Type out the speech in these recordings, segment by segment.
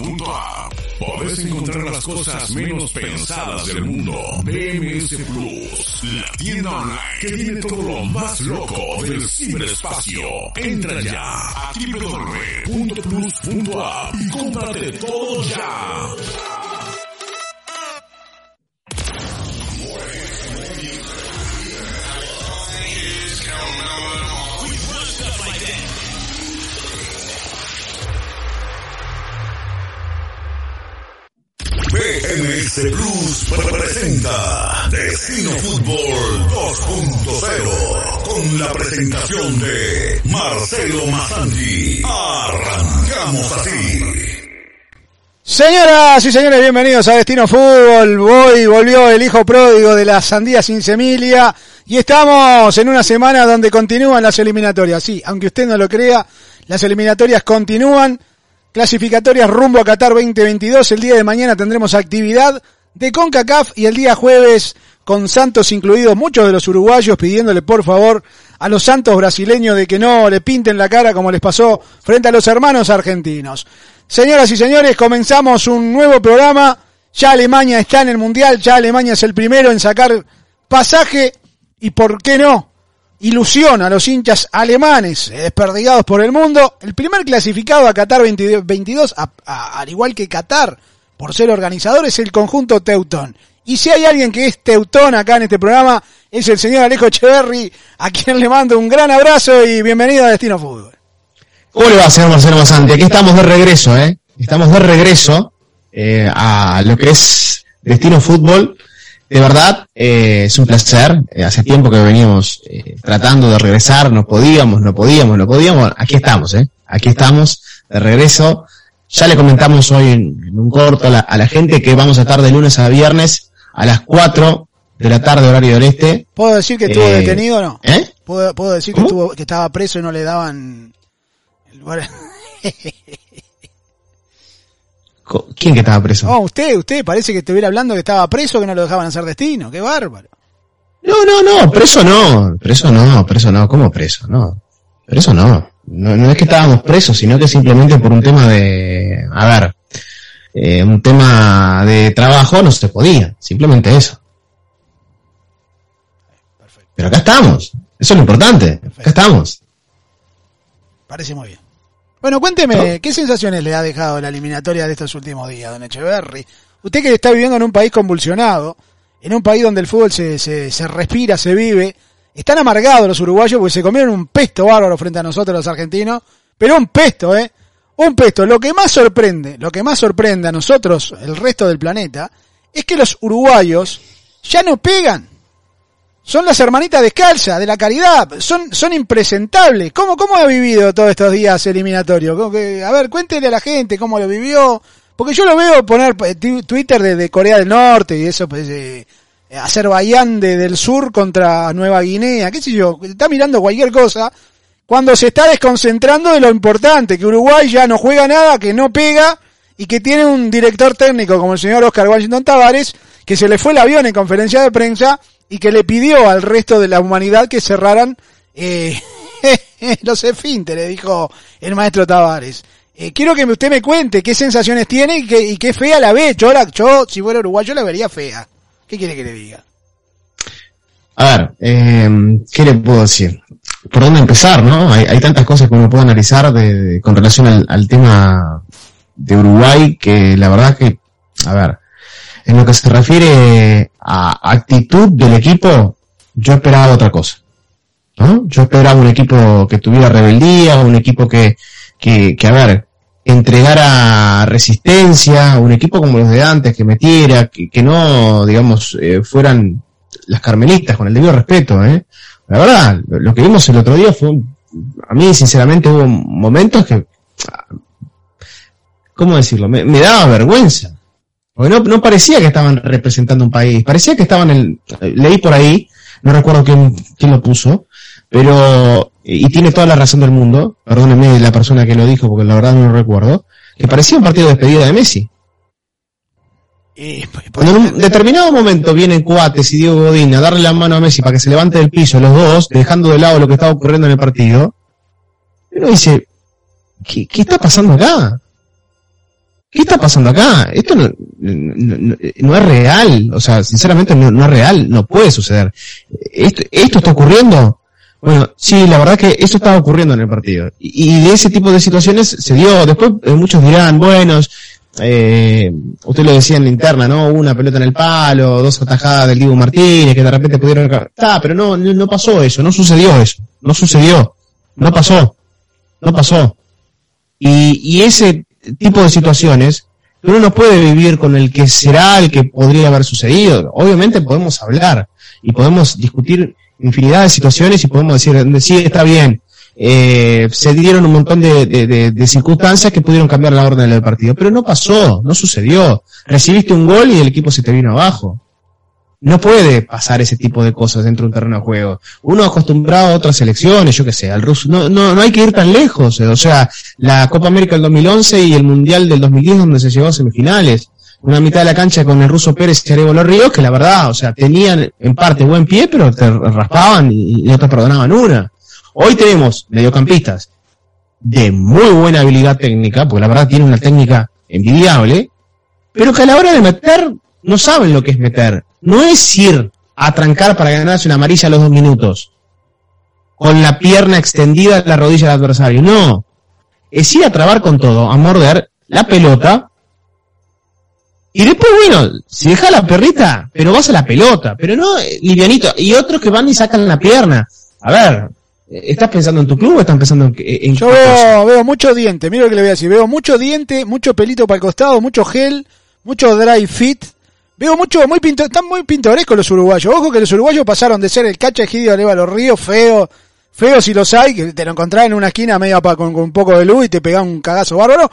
www.bmsplus.app podés encontrar las cosas menos pensadas del mundo. BMS Plus, la tienda online que tiene todo lo más loco del ciberespacio. Entra ya a www.plus.app y cómprate todo ya. BMS Plus presenta Destino Fútbol 2.0 con la presentación de Marcelo Mazzanti. Arrancamos así. Señoras y señores, bienvenidos a Destino Fútbol. Hoy volvió el hijo pródigo de la sandía sin semilla y estamos en una semana donde continúan las eliminatorias. Sí, aunque usted no lo crea, las eliminatorias continúan. Clasificatorias rumbo a Qatar 2022. El día de mañana tendremos actividad de CONCACAF y el día jueves con Santos incluidos muchos de los uruguayos pidiéndole por favor a los Santos brasileños de que no le pinten la cara como les pasó frente a los hermanos argentinos. Señoras y señores, comenzamos un nuevo programa. Ya Alemania está en el Mundial, ya Alemania es el primero en sacar pasaje y por qué no, ilusión a los hinchas alemanes eh, desperdigados por el mundo. El primer clasificado a Qatar 2022, a- a- al igual que Qatar, por ser organizador, es el conjunto Teutón. Y si hay alguien que es Teutón acá en este programa, es el señor Alejo Echeverry, a quien le mando un gran abrazo y bienvenido a Destino Fútbol. ¿Cómo le va, señor Marcelo Masanti? Aquí estamos de regreso, ¿eh? Estamos de regreso eh, a lo que es Destino Fútbol. De verdad, eh, es un placer. Eh, hace tiempo que veníamos eh, tratando de regresar, no podíamos, no podíamos, no podíamos. Aquí estamos, ¿eh? Aquí estamos, de regreso. Ya le comentamos hoy en, en un corto a la, a la gente que vamos a estar de lunes a viernes a las 4 de la tarde, horario del este. ¿Puedo decir que estuvo Eh, detenido o no? ¿Eh? ¿Puedo, puedo decir que, estuvo, que estaba preso y no le daban el lugar? ¿Quién que estaba preso? No, usted, usted parece que estuviera hablando que estaba preso, que no lo dejaban hacer destino. Qué bárbaro. No, no, no, preso no, preso no, preso no, ¿cómo preso? No, preso no. No, no es que estábamos presos, sino que simplemente por un tema de, a ver, eh, un tema de trabajo no se podía, simplemente eso. Pero acá estamos, eso es lo importante, acá estamos. Parece muy bien. Bueno, cuénteme, ¿qué sensaciones le ha dejado la eliminatoria de estos últimos días, don Echeverry? Usted que está viviendo en un país convulsionado, en un país donde el fútbol se, se, se respira, se vive, están amargados los uruguayos porque se comieron un pesto bárbaro frente a nosotros los argentinos, pero un pesto, ¿eh? Un pesto. Lo que más sorprende, lo que más sorprende a nosotros, el resto del planeta, es que los uruguayos ya no pegan. Son las hermanitas descalzas de la caridad, son, son impresentables. ¿Cómo, ¿Cómo ha vivido todos estos días eliminatorios? ¿Cómo que- a ver, cuéntele a la gente cómo lo vivió. Porque yo lo veo poner eh, Twitter de, de Corea del Norte y eso, pues, eh, Azerbaiyán de, del sur contra Nueva Guinea, qué sé yo, está mirando cualquier cosa, cuando se está desconcentrando de lo importante, que Uruguay ya no juega nada, que no pega, y que tiene un director técnico como el señor Oscar Washington Tavares, que se le fue el avión en conferencia de prensa y que le pidió al resto de la humanidad que cerraran eh, los esfínteres, dijo el maestro Tavares. Eh, quiero que usted me cuente qué sensaciones tiene y qué, y qué fea la ve. Yo, la, yo, si fuera uruguayo, la vería fea. ¿Qué quiere que le diga? A ver, eh, ¿qué le puedo decir? ¿Por dónde empezar, no? Hay, tantas cosas que uno puede analizar de- con relación al, al tema de Uruguay que la verdad que, a ver, en lo que se refiere a actitud del equipo, yo esperaba otra cosa. ¿no? Yo esperaba un equipo que tuviera rebeldía, un equipo que, que, que a ver, entregara resistencia, un equipo como los de antes, que metiera, que, no, digamos, eh, fueran las carmelistas, con el debido respeto, ¿eh? La verdad, lo, que vimos el otro día fue, a mí sinceramente hubo momentos que, ¿cómo decirlo? Me daba vergüenza. Porque no, no parecía que estaban representando un país, parecía que estaban en, leí por ahí, no recuerdo quién, quién lo puso, pero, y tiene toda la razón del mundo, perdónenme la persona que lo dijo porque la verdad no lo recuerdo, que parecía un partido de despedida de Messi. Y, Cuando en un determinado momento vienen Cuates y Diego Godín a darle la mano a Messi para que se levante del piso los dos, dejando de lado lo que estaba ocurriendo en el partido, uno dice, ¿qué, qué está pasando acá? ¿Qué está pasando acá? Esto no, es real, o sea, sinceramente no, es real, no puede suceder. ¿Esto, está ocurriendo? Bueno, sí, la verdad que eso estaba ocurriendo en el partido. Y, de ese tipo de situaciones se dio, después eh, muchos dirán, bueno, eh, usted lo decía en la interna, ¿no? Una pelota en el palo, dos atajadas del Diego Martínez, que de repente pudieron... Está, pero no, no, pasó eso, no sucedió eso, no sucedió, no pasó, no pasó. Y ese tipo de situaciones, uno no puede vivir con el que será el que podría haber sucedido. Obviamente podemos hablar y podemos discutir infinidad de situaciones y podemos decir, sí, está bien, eh, se dieron un montón de- de circunstancias que pudieron cambiar la orden del partido, pero no pasó, no sucedió. Recibiste un gol y el equipo se te vino abajo. No puede pasar ese tipo de cosas dentro de un terreno de juego. Uno acostumbrado a otras selecciones, yo qué sé, al ruso, no, no, no hay que ir tan lejos. eh, O sea, la Copa América del 2011 y el Mundial del 2010 donde se llegó a semifinales. Una mitad de la cancha con el ruso Pérez y Arevalo Ríos, que la verdad, o sea, tenían en parte buen pie, pero te raspaban y, y no te perdonaban una. Hoy tenemos mediocampistas de muy buena habilidad técnica, porque la verdad tiene una técnica envidiable, pero que a la hora de meter no saben lo que es meter. No es ir a trancar para ganarse una amarilla a los dos minutos, con la pierna extendida en la rodilla del adversario. No. Es ir a trabar con todo, a morder la pelota. Y después, bueno, si deja la perrita, pero vas a la pelota, pero no eh, livianito. Y otros que van y sacan la pierna. A ver, eh, ¿estás pensando en tu club o estás pensando en, en Yo veo, veo mucho diente, mira lo que le voy a decir, veo mucho diente, mucho pelito para el costado, mucho gel, mucho dry fit. Veo mucho, muy pinto, están muy pintorescos los uruguayos. Ojo que los uruguayos pasaron de ser el cacha egidio de los ríos feo, feo si los hay, que te lo encontrás en una esquina medio pa- con, con un poco de luz y te pegás un cagazo bárbaro,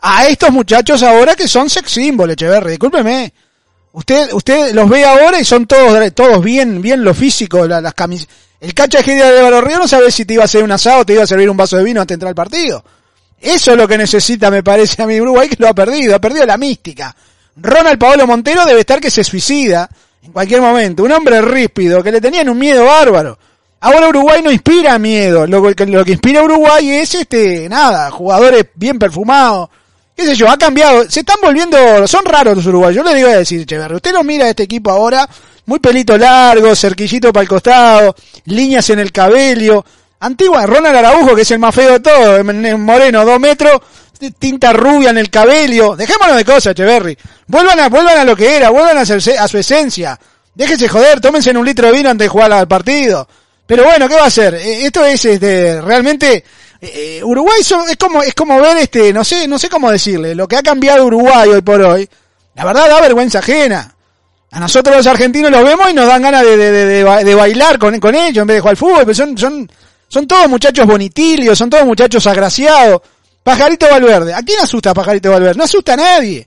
a estos muchachos ahora que son sex symbol, Echeverri, discúlpeme. Usted, usted los ve ahora y son todos, todos bien, bien lo físico, la- las camis. El cacha egidio de los ríos no sabes si te iba a hacer un asado te iba a servir un vaso de vino antes de entrar al partido. Eso es lo que necesita, me parece a mi Uruguay, que lo ha perdido, ha perdido la mística. Ronald Paolo Montero debe estar que se suicida en cualquier momento. Un hombre ríspido, que le tenían un miedo bárbaro. Ahora Uruguay no inspira miedo. Lo que, lo que inspira Uruguay es este, nada, jugadores bien perfumados. Qué sé yo, ha cambiado. Se están volviendo, son raros los uruguayos. Yo le digo a decir, Echeverri, usted lo mira a este equipo ahora, muy pelito largo, cerquillito para el costado, líneas en el cabello. Antigua, Ronald Araujo, que es el más feo de todos, moreno, dos metros, tinta rubia en el cabello. Dejémonos de cosas, Echeverri. Vuelvan a, vuelvan a lo que era, vuelvan a, su- a su esencia. Déjense joder, tómense un litro de vino antes de jugar al partido. Pero bueno, ¿qué va a hacer? Eh, Esto es este, realmente eh, Uruguay es como es como ver este, no sé, no sé cómo decirle, lo que ha cambiado Uruguay hoy por hoy. La verdad da vergüenza ajena. A nosotros los argentinos los vemos y nos dan ganas de, de, de bailar con, con ellos en vez de jugar al fútbol, pero son, son, son todos muchachos bonitilios, son todos muchachos agraciados. Pajarito Valverde, ¿a quién asusta Pajarito Valverde? No asusta a nadie.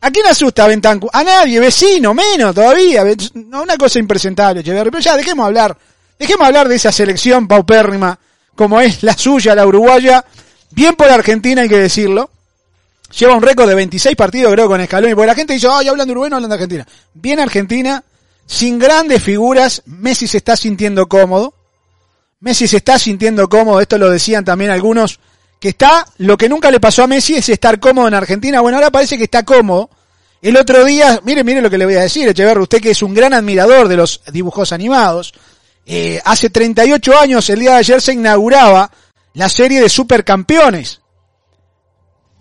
¿A quién asusta Bentancur? A nadie, vecino, menos todavía. No, una cosa impresentable, Echeverri. Pero ya, dejemos hablar. Dejemos hablar de esa selección paupérrima, como es la suya, la uruguaya. Bien por Argentina, hay que decirlo. Lleva un récord de 26 partidos, creo, con Scaloni. Porque la gente dice, ay, hablan de Uruguay, no hablan de Argentina. Bien Argentina, sin grandes figuras. Messi se está sintiendo cómodo. Messi se está sintiendo cómodo. Esto lo decían también algunos. Que está, lo que nunca le pasó a Messi es estar cómodo en Argentina. Bueno, ahora parece que está cómodo. El otro día, mire, mire lo que le voy a decir, Echeverri, usted que es un gran admirador de los dibujos animados. Eh, hace 38 años, el día de ayer, se inauguraba la serie de supercampeones.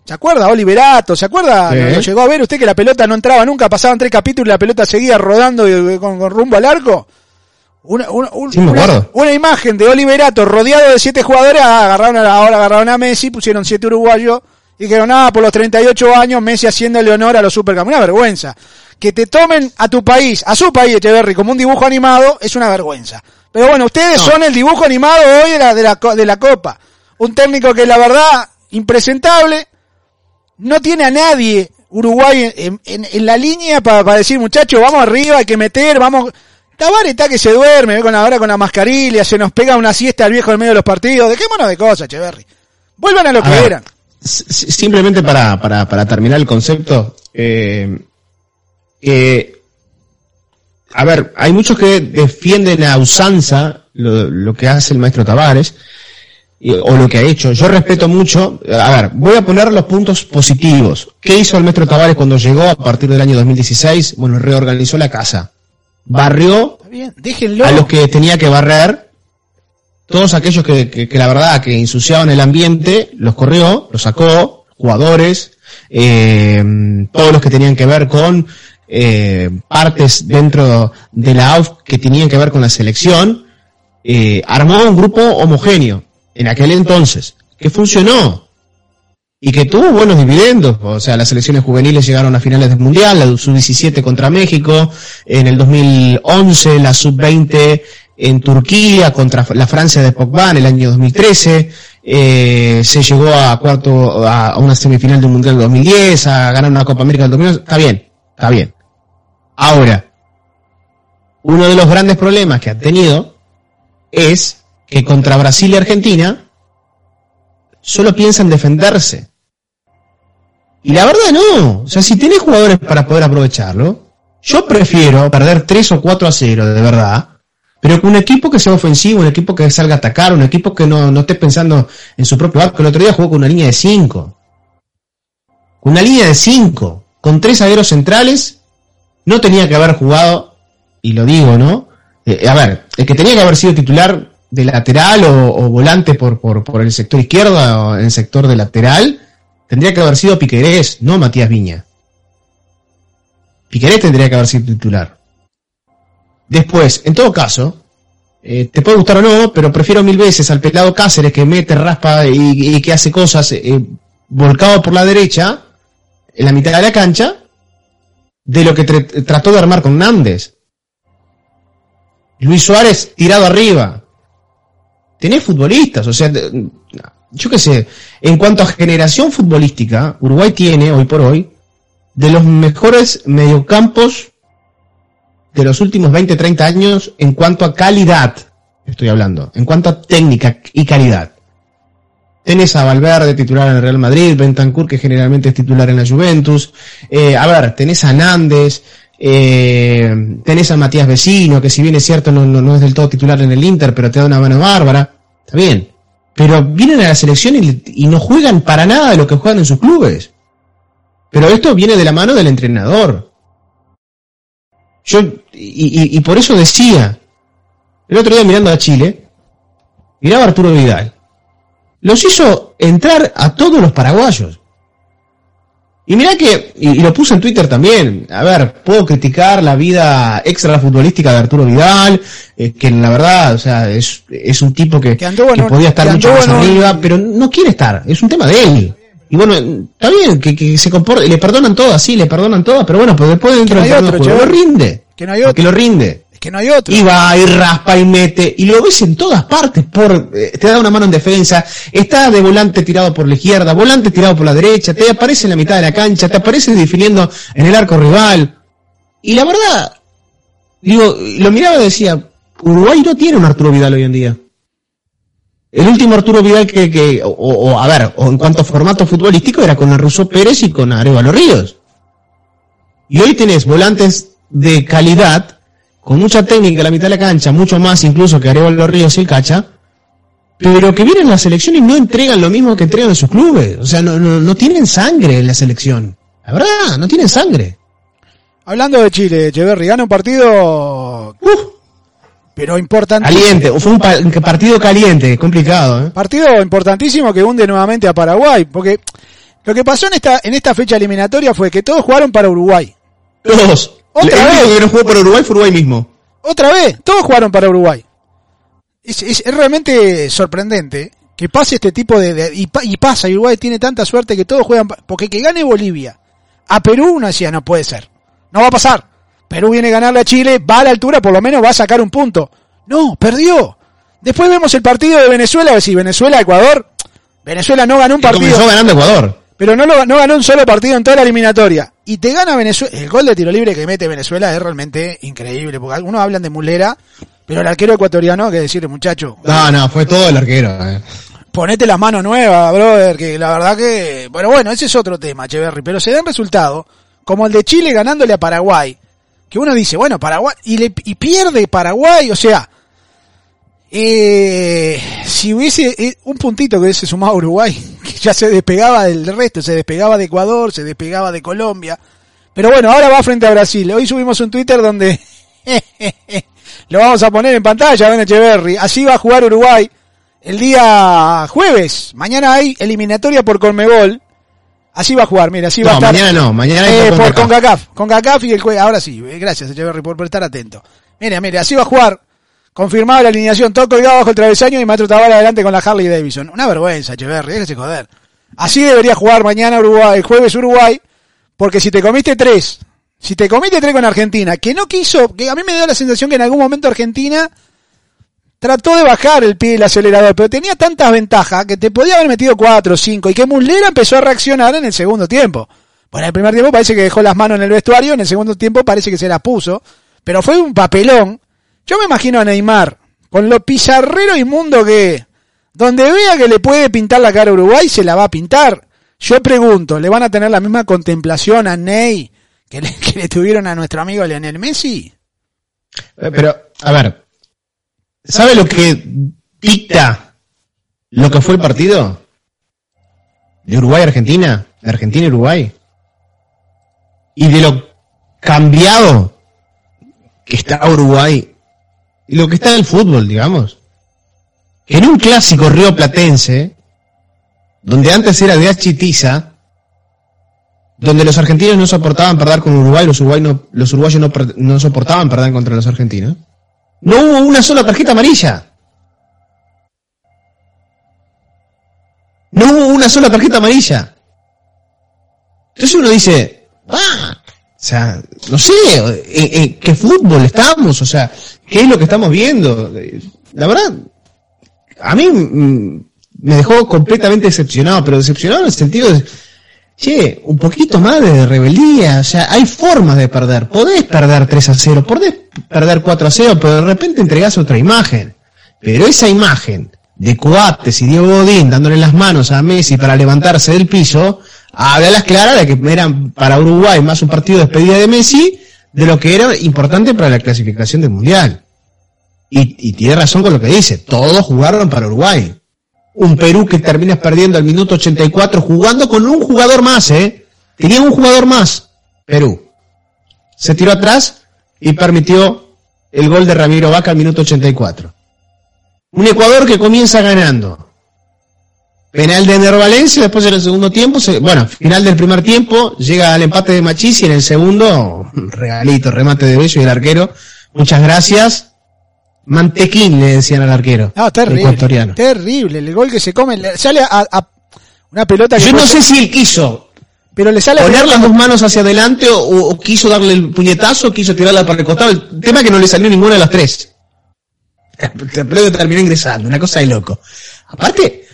¿Se acuerda? Oliverato, ¿se acuerda? Lo llegó a ver usted que la pelota no entraba nunca, pasaban tres capítulos y la pelota seguía rodando con, con rumbo al arco. Una, una, un- Sí, me una- imagen de Oliverato rodeado de siete jugadores, ah, agarraron a- ahora agarraron a Messi, pusieron siete uruguayos y dijeron, nada, por los 38 años Messi haciéndole honor a los supercampeones. Una vergüenza. Que te tomen a tu país, a su país, Echeverry, como un dibujo animado, es una vergüenza. Pero bueno, ustedes No. son el dibujo animado hoy de la, de la, de la Copa. Un técnico que la verdad, impresentable, no tiene a nadie Uruguay en, en- en la línea para decir, muchachos, vamos arriba, hay que meter, vamos. Tabar está que se duerme, ve con ahora con la mascarilla, se nos pega una siesta al viejo en medio de los partidos. Dejémonos de cosas, Echeverry. Vuelvan a lo A que ver, eran. Simplemente para, para, para terminar el concepto, eh, eh, a ver, hay muchos que defienden a usanza lo, lo que hace el maestro Tavares o lo que ha hecho. Yo respeto mucho, a ver, voy a poner los puntos positivos. ¿Qué hizo el maestro Tavares cuando llegó a partir del año 2016? Bueno, reorganizó la casa, barrió bien, a los que tenía que barrer, todos aquellos que, que- que la verdad que ensuciaban el ambiente, los corrió, los sacó, jugadores, eh, todos los que tenían que ver con eh, partes dentro de la AUF que tenían que ver con la selección, eh, armó un grupo homogéneo en aquel entonces, que funcionó y que tuvo buenos dividendos. O sea, las selecciones juveniles llegaron a finales del Mundial, la sub-17 contra México, en el 2011 la sub-20 en Turquía contra la Francia de Pogba en el año 2013, eh, se llegó a cuarto, a, una semifinal del Mundial del 2010, a ganar una Copa América del 2011, está bien, está bien. Ahora, uno de los grandes problemas que ha tenido es que contra Brasil y Argentina solo piensa en defenderse. Y la verdad no. O sea, si tenés jugadores para poder aprovecharlo, yo prefiero perder 3 o 4 a 0, de verdad. Pero con un equipo que sea ofensivo, un equipo que salga a atacar, un equipo que no, no esté pensando en su propio arco. El otro día jugó con una línea de 5. Con una línea de 5. Con tres zagueros centrales. No tenía que haber jugado, y lo digo, ¿no? Eh, a ver, el que tenía que haber sido titular de lateral o, volante por, por, por el sector izquierdo o en el sector de lateral, tendría que haber sido Piquerés, no Matías Viña. Piquerés tendría que haber sido titular. Después, en todo caso, eh, te puede gustar o no, pero prefiero mil veces al pelado Cáceres que mete, raspa y, que hace cosas eh, volcado por la derecha, en la mitad de la cancha, de lo que tr- trató de armar con Nández. Luis Suárez tirado arriba. Tenés futbolistas, o sea, yo qué sé, en cuanto a generación futbolística, Uruguay tiene, hoy por hoy, de los mejores mediocampos de los últimos 20, 30 años en cuanto a calidad, estoy hablando, en cuanto a técnica y calidad. Tenés a Valverde titular en el Real Madrid, Bentancur que generalmente es titular en la Juventus, eh, a ver, tenés a Nández, eh, tenés a Matías Vecino, que si bien es cierto no, no, no es del todo titular en el Inter, pero te da una mano bárbara, está bien. Pero vienen a la selección y, y no juegan para nada de lo que juegan en sus clubes. Pero esto viene de la mano del entrenador. Yo, y, y- y por eso decía, el otro día mirando a Chile, miraba a Arturo Vidal. Los hizo entrar a todos los paraguayos. Y mirá que, y, y lo puse en Twitter también, a ver, puedo criticar la vida extra futbolística de Arturo Vidal, eh, que la verdad, o sea, es, es un tipo que, Que podía estar que mucho más arriba, pero no quiere estar, es un tema de él. Y bueno, está bien, que, que se comporte, le perdonan todas, sí, le perdonan todas, pero bueno, pues después dentro no del de otro, juego, lo rinde. Que no hay lo rinde. Que no hay otro. Y va, y raspa, y mete, y lo ves en todas partes, por, eh, te da una mano en defensa, está de volante tirado por la izquierda, volante tirado por la derecha, te aparece en la mitad de la cancha, te aparece definiendo en el arco rival. Y la verdad, digo, lo miraba y decía, Uruguay no tiene un Arturo Vidal hoy en día. El último Arturo Vidal que, que o, a ver, o en cuanto a formato futbolístico era con el Pérez y con Arevalo Ríos. Y hoy tenés volantes de calidad, con mucha técnica en la mitad de la cancha, mucho más incluso que Arevalo Ríos y el Cacha, pero que vienen a la selección y no entregan lo mismo que entregan en sus clubes. O sea, no, no, no tienen sangre en la selección. La verdad, no tienen sangre. Hablando de Chile, Echeverry, gana un partido, pero importante. caliente, fue un pa- un partido caliente, complicado, ¿eh? Partido importantísimo que hunde nuevamente a Paraguay, porque lo que pasó en esta, en esta fecha eliminatoria fue que todos jugaron para Uruguay. Todos. Otra el vez. único que no jugó por Uruguay fue Uruguay mismo. Otra vez, todos jugaron para Uruguay. Es, es, es realmente sorprendente que pase este tipo de... de- y, y pasa, y Uruguay tiene tanta suerte que todos juegan... Porque que gane Bolivia a Perú, uno decía, no puede ser. No va a pasar. Perú viene a ganarle a Chile, va a la altura, por lo menos va a sacar un punto. No, perdió. Después vemos el partido de Venezuela, decir, Venezuela, Ecuador. Venezuela no ganó un partido comenzó ganando Ecuador. Pero no, lo, no ganó un solo partido en toda la eliminatoria. Y te gana Venezuela. El gol de tiro libre que mete Venezuela es realmente increíble, porque algunos hablan de mulera, pero el arquero ecuatoriano, que decirle, muchacho, No, no, fue todo el arquero. eh. ponete las manos nuevas, brother, que la verdad que... Bueno, bueno, ese es otro tema, Echeverry, pero se dan resultados, como el de Chile ganándole a Paraguay, que uno dice, bueno, Paraguay, y, le, y pierde Paraguay, o sea, eh, si hubiese eh, un puntito que hubiese sumado a Uruguay, que ya se despegaba del resto, se despegaba de Ecuador, se despegaba de Colombia, pero bueno, ahora va frente a Brasil. Hoy subimos un Twitter donde lo vamos a poner en pantalla, Ben Echeverry. Así va a jugar Uruguay el día jueves. Mañana hay eliminatoria por Colmebol. Así va a jugar, mira, así va a estar. mañana no, mañana Eh, por CONCACAF. CONCACAF. Y el jue- Ahora sí, eh, gracias Echeverry por, por estar atento. Mire, mire, así va a jugar. Confirmada la alineación, todo colgado bajo el travesaño y Maestro Tabara adelante con la Harley Davidson. Una vergüenza, Echeverry, déjese joder. Así debería jugar mañana Uruguay, el jueves Uruguay, porque si te comiste tres, si te comiste tres con Argentina, que no quiso, que a mí me dio la sensación que en algún momento Argentina trató de bajar el pie del acelerador, pero tenía tantas ventajas que te podía haber metido cuatro o cinco y que Muslera empezó a reaccionar en el segundo tiempo. Bueno, en el primer tiempo parece que dejó las manos en el vestuario, en el segundo tiempo parece que se las puso, pero fue un papelón. Yo me imagino a Neymar, con lo pizarrero inmundo que donde vea que le puede pintar la cara a Uruguay, se la va a pintar. Yo pregunto, ¿le van a tener la misma contemplación a Ney que le, que tuvieron a nuestro amigo Lionel Messi? Eh, Pero, a ver, ¿sabe lo que dicta lo que fue el partido? De Uruguay-Argentina, de Argentina-Uruguay. Y de lo cambiado que está Uruguay lo que está en el fútbol, digamos. En un clásico río platense, donde antes era de Achitiza, donde los argentinos no soportaban perder con Uruguay, los, uruguayos no, no soportaban perder contra los argentinos. No hubo una sola tarjeta amarilla. No hubo una sola tarjeta amarilla. Entonces uno dice, ah, sea, no sé, ¿en, en qué fútbol estamos? O sea, ¿qué es lo que estamos viendo? La verdad, a mí mm, me dejó completamente decepcionado, pero decepcionado en el sentido de, che, un poquito más de rebeldía, o sea, hay formas de perder. Podés perder 3 a 0, podés perder 4 a 0, pero de repente entregás otra imagen. Pero esa imagen de Coates y Diego Godín dándole las manos a Messi para levantarse del piso, a las claras de que eran para Uruguay más un partido de despedida de Messi de lo que era importante para la clasificación del Mundial. Y, y tiene razón con lo que dice, todos jugaron para Uruguay. Un Perú que terminas perdiendo al minuto 84 jugando con un jugador más, ¿eh? Tenía un jugador más, Perú. Se tiró atrás y permitió el gol de Ramiro Vaca al minuto 84. Un Ecuador que comienza ganando. Penal de Ender Valencia, después en el segundo tiempo, se- bueno, final del primer tiempo, llega al empate de Machís y en el segundo, regalito, remate de Bello y el arquero. Muchas gracias. Mantequín le decían al arquero. No, terrible. Terrible. El gol que se come. le sale a, a una pelota que. Yo no sé si él quiso Pero le sale poner las dos manos hacia adelante o, o quiso darle el puñetazo o quiso tirarla para el costado. El tema es que no le salió ninguna de las tres. Pero terminó ingresando, una cosa de loco. Aparte,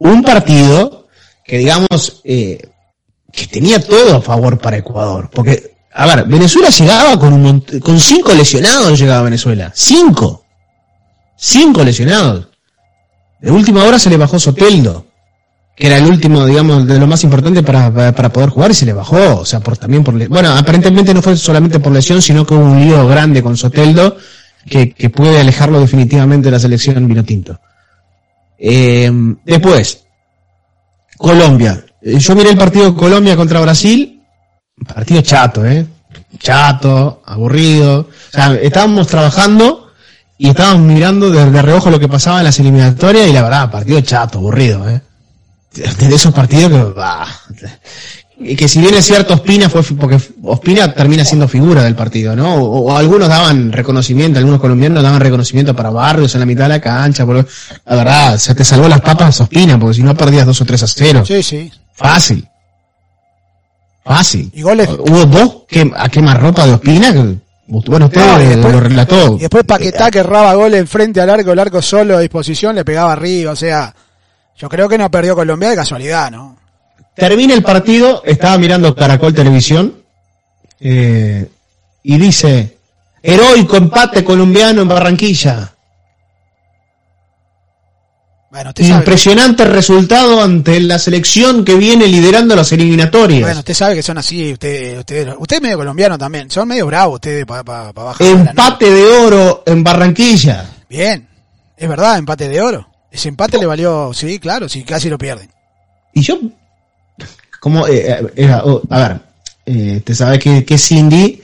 un partido que digamos eh, que tenía todo a favor para Ecuador. Porque, a ver, Venezuela llegaba con, un con cinco lesionados, llegaba Venezuela. Cinco. Cinco lesionados. De última hora se le bajó Soteldo que era el último, digamos, de lo más importante para, para, poder jugar y se le bajó, o sea, por también por bueno, aparentemente no fue solamente por lesión, sino que hubo un lío grande con Soteldo que, que puede alejarlo definitivamente de la selección vinotinto. Eh, después, Colombia. Eh, Yo miré el partido Colombia contra Brasil, partido chato, eh, chato, aburrido, o sea, estábamos trabajando y estábamos mirando de reojo lo que pasaba en las eliminatorias y la verdad, partido chato, aburrido, eh de esos partidos que, bah, que si bien es cierto Ospina fue porque Ospina termina siendo figura del partido, ¿no? O, algunos daban reconocimiento, algunos colombianos daban reconocimiento para Barrios en la mitad de la cancha, porque la verdad, se te salvó las papas Ospina, porque si no perdías dos o tres a cero. Sí, sí. Fácil. Fácil. Y goles. Hubo dos que, a quemar ropa de Ospina que bueno, usted lo relató. Y después Paquetá que erraba gol enfrente al arco, el arco solo a disposición, le pegaba arriba, o sea, yo creo que no perdió Colombia de casualidad, ¿no? Termina el partido, estaba mirando Caracol Televisión eh, y dice, heroico empate colombiano en Barranquilla. Bueno, Impresionante resultado ante la selección que viene liderando las eliminatorias. Bueno, usted sabe que son así, usted, usted, usted es medio colombiano también, son medio bravos ustedes para pa, bajar. Empate de oro en Barranquilla. Bien, es verdad, empate de oro. Ese empate le valió, sí, claro, sí, casi lo pierden. Y yo, como, eh, eh, oh, a ver, eh, te sabes que, que Cindy,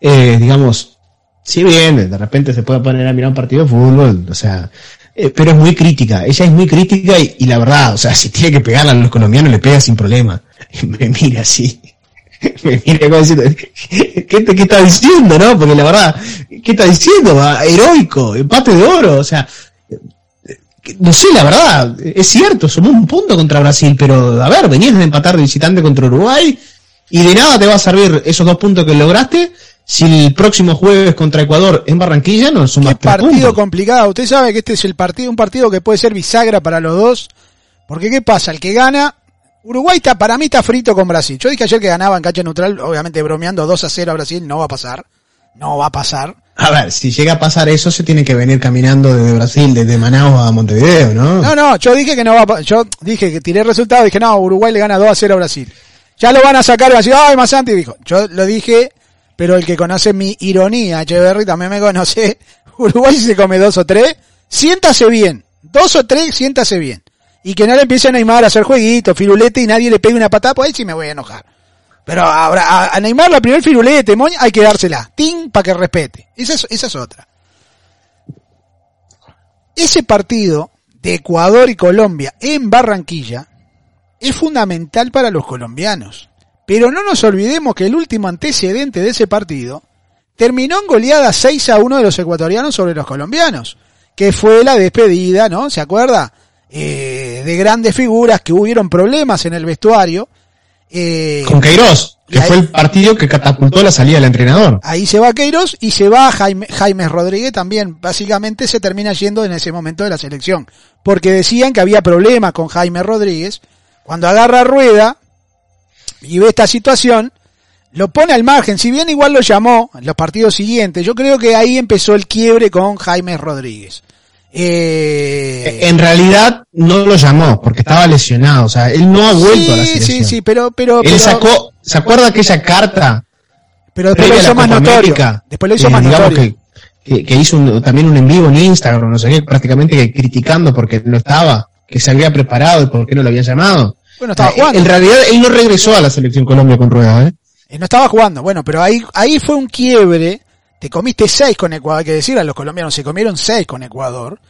eh, digamos, si bien de repente se puede poner a mirar un partido de fútbol, o sea, eh, pero es muy crítica, ella es muy crítica y, la verdad, o sea, si tiene que pegarle a los colombianos, le pega sin problema. Y me mira así, me mira como diciendo, ¿qué, ¿qué, está diciendo, no? Porque la verdad, ¿qué está diciendo? Heroico, empate de oro, o sea, no sé, la verdad, es cierto, somos un punto contra Brasil, pero a ver, venías de empatar de visitante contra Uruguay y de nada te va a servir esos dos puntos que lograste si el próximo jueves contra Ecuador en Barranquilla no es un partido complicado. Usted sabe que este es el partido, un partido que puede ser bisagra para los dos. Porque ¿qué pasa? El que gana, Uruguay está, para mí está frito con Brasil. Yo dije ayer que ganaba en cancha neutral, obviamente bromeando 2 a 0 a Brasil, no va a pasar. No va a pasar. A ver, si llega a pasar eso, se tiene que venir caminando desde Brasil, desde Manaus a Montevideo, ¿no? No, no, yo dije que no va a, yo dije que tiré el resultado, dije no, Uruguay le gana 2 a 0 a Brasil. Ya lo van a sacar y va a decir, ay, Masanti dijo. Yo lo dije pero el que conoce mi ironía, Echeverry, también me conoce. Uruguay si se come dos o tres, siéntase bien. Dos o tres, siéntase bien. Y que no le empiece a Neymar a hacer jueguitos, firulete y nadie le pegue una patada, pues ahí sí me voy a enojar. Pero ahora, a, Neymar la primer firulete, moña, hay que dársela. Ting, para que respete. Esa es, esa es otra. Ese partido de Ecuador y Colombia en Barranquilla es fundamental para los colombianos. Pero no nos olvidemos que el último antecedente de ese partido terminó en goleada 6 a 1 de los ecuatorianos sobre los colombianos, que fue la despedida, ¿no? ¿Se acuerda? Eh, de grandes figuras que hubieron problemas en el vestuario. Eh, Con Queiroz, que fue el partido que catapultó la salida del entrenador. Ahí se va Queiroz y se va Jaime, Jaime Rodríguez también. Básicamente se termina yendo en ese momento de la selección. Porque decían que había problemas con Jaime Rodríguez. Cuando agarra rueda, y ve esta situación, lo pone al margen, si bien igual lo llamó en los partidos siguientes, yo creo que ahí empezó el quiebre con Jaime Rodríguez. Eh... En realidad no lo llamó porque estaba lesionado, o sea, él no ha vuelto a la selección. Sí, sí, pero, pero, él sacó, ¿se acuerda aquella carta? Pero después lo hizo más notorio. Después lo hizo eh, más notorio. Que, que, hizo también un en vivo en Instagram, no sé qué, prácticamente criticando porque no estaba, que se había preparado y por qué no lo había llamado. Bueno, estaba jugando. En realidad él no regresó a la selección Colombia con ruedas, ¿eh? ¿eh? no estaba jugando. Bueno, pero ahí, ahí fue un quiebre. Te comiste seis con Ecuador, hay que decir a los colombianos, se comieron seis con Ecuador.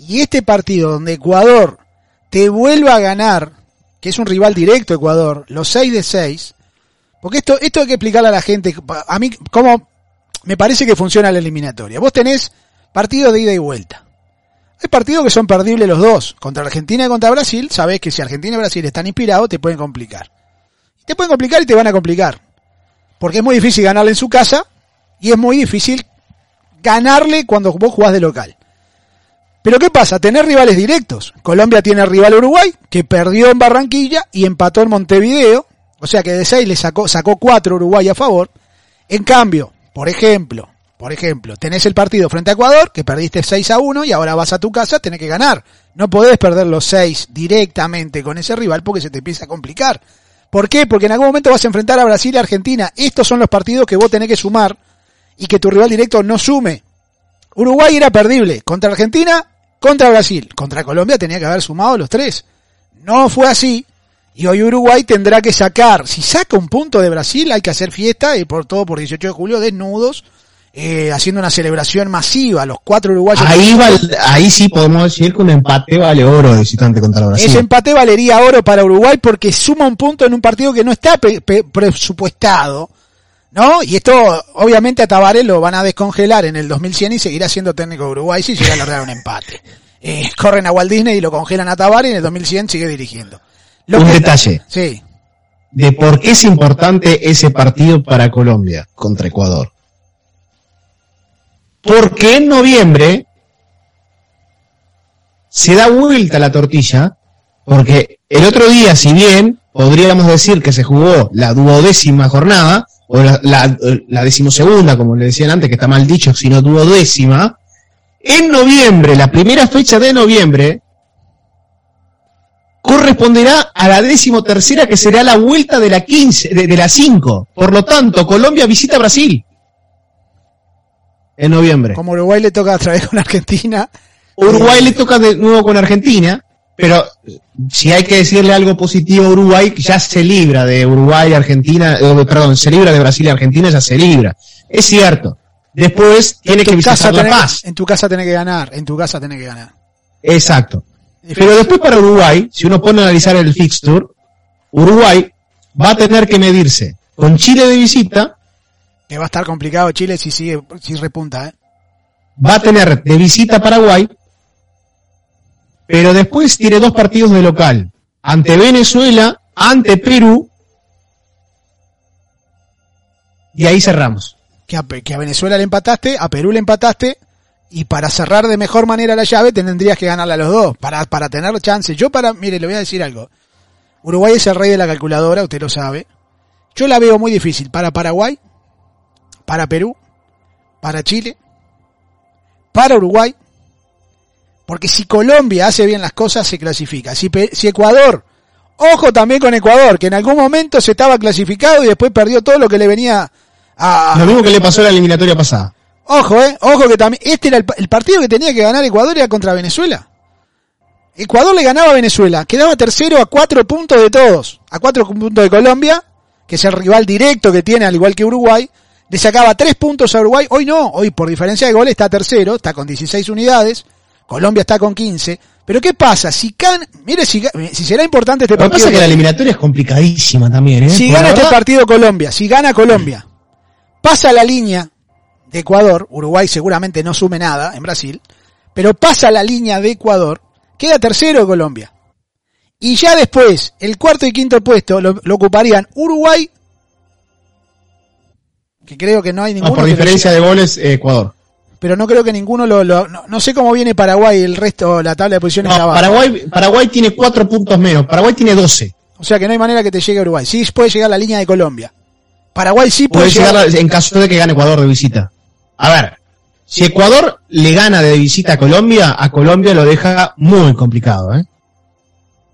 Y este partido donde Ecuador te vuelva a ganar, que es un rival directo Ecuador, los seis de seis, porque esto, esto hay que explicarle a la gente, a mí, cómo me parece que funciona la eliminatoria. Vos tenés partido de ida y vuelta. Hay partidos que son perdibles los dos. Contra Argentina y contra Brasil, sabés que si Argentina y Brasil están inspirados, te pueden complicar. Te pueden complicar y te van a complicar. Porque es muy difícil ganarle en su casa y es muy difícil ganarle cuando vos jugás de local. Pero ¿qué pasa? Tener rivales directos. Colombia tiene rival Uruguay, que perdió en Barranquilla y empató en Montevideo. O sea que de 6 le sacó, sacó 4 Uruguay a favor. En cambio, por ejemplo, por ejemplo, tenés el partido frente a Ecuador, que perdiste 6 a 1 y ahora vas a tu casa, tenés que ganar. No podés perder los 6 directamente con ese rival porque se te empieza a complicar. ¿Por qué? Porque en algún momento vas a enfrentar a Brasil y Argentina. Estos son los partidos que vos tenés que sumar y que tu rival directo no sume. Uruguay era perdible. Contra Argentina, contra Brasil. Contra Colombia tenía que haber sumado los tres. No fue así. Y hoy Uruguay tendrá que sacar, si saca un punto de Brasil, hay que hacer fiesta y por todo por 18 de julio desnudos eh, haciendo una celebración masiva, los cuatro uruguayos. Ahí, val- ahí sí podemos decir que un empate vale oro de visitante contra Brasil. Ese empate valería oro para Uruguay porque suma un punto en un partido que no está presupuestado, ¿no? Y esto, obviamente, a Tavares lo van a descongelar en el 2100 y seguirá siendo técnico de Uruguay si llega a lograr un empate. Eh, corren a Walt Disney y lo congelan a Tavares y en el 2100 sigue dirigiendo. Lo Un que- detalle Sí, de por qué es importante ese partido para Colombia contra Ecuador. Porque en noviembre se da vuelta la tortilla, porque el otro día, si bien podríamos decir que se jugó la duodécima jornada, o la, la, la decimosegunda, como le decían antes, que está mal dicho, sino duodécima, en noviembre, la primera fecha de noviembre, corresponderá a la décimo tercera que será la vuelta de la 15, de, de la 5. Por lo tanto, Colombia visita Brasil. En noviembre. como Uruguay le toca otra vez con Argentina. Uruguay le toca de nuevo con Argentina, pero si hay que decirle algo positivo a Uruguay, ya se libra de Uruguay, Argentina, eh, perdón, se libra de Brasil y Argentina, ya se libra. Es cierto. Después tiene que visitar La Paz. en tu casa tenés que ganar, en tu casa tenés que ganar. Exacto. Pero después para Uruguay, si uno pone a analizar el fixture, Uruguay va a tener que medirse con Chile de visita, Que va a estar complicado Chile si sigue, si repunta, ¿eh? va a tener de visita a Paraguay, pero después tiene dos partidos de local, ante Venezuela, ante Perú, y ahí cerramos. que a, Venezuela le empataste, a Perú le empataste, y para cerrar de mejor manera la llave tendrías que ganarle a los dos, para, para tener chances. Yo para, mire, le voy a decir algo. Uruguay es el rey de la calculadora, usted lo sabe. Yo la veo muy difícil para Paraguay, para Perú, para Chile, para Uruguay, porque si Colombia hace bien las cosas, se clasifica. Si, si Ecuador, ojo también con Ecuador, que en algún momento se estaba clasificado y después perdió todo lo que le venía a, Lo mismo que le pasó en la eliminatoria pasada. Ojo, eh, ojo que también, este era el partido que tenía que ganar Ecuador era contra Venezuela. Ecuador le ganaba a Venezuela, quedaba tercero a cuatro puntos de todos, a cuatro puntos de Colombia, que es el rival directo que tiene al igual que Uruguay, le sacaba tres puntos a Uruguay, hoy no, hoy por diferencia de goles está tercero, está con 16 unidades, Colombia está con 15, pero ¿qué pasa? Si can, mire si, si será importante este Lo que pasa partido. es que la eliminatoria es complicadísima también, ¿eh? Si gana este verdad- partido Colombia, si gana Colombia, pasa la línea de Ecuador, Uruguay seguramente no sume nada en Brasil, pero pasa la línea de Ecuador, queda tercero Colombia. Y ya después, el cuarto y quinto puesto lo, lo ocuparían Uruguay, que creo que no hay No, ninguno. por diferencia de goles, eh, Ecuador. Pero no creo que ninguno lo, lo- no, no sé cómo viene Paraguay, el resto, la tabla de posiciones No, abajo. Paraguay, Paraguay tiene cuatro puntos menos, Paraguay tiene 12. O sea que no hay manera que te llegue Uruguay. Sí puede llegar la línea de Colombia. Paraguay sí puede, Puede llegar. llegar en caso de que gane Ecuador de visita. A ver, si Ecuador le gana de visita a Colombia, a Colombia lo deja muy complicado, ¿eh?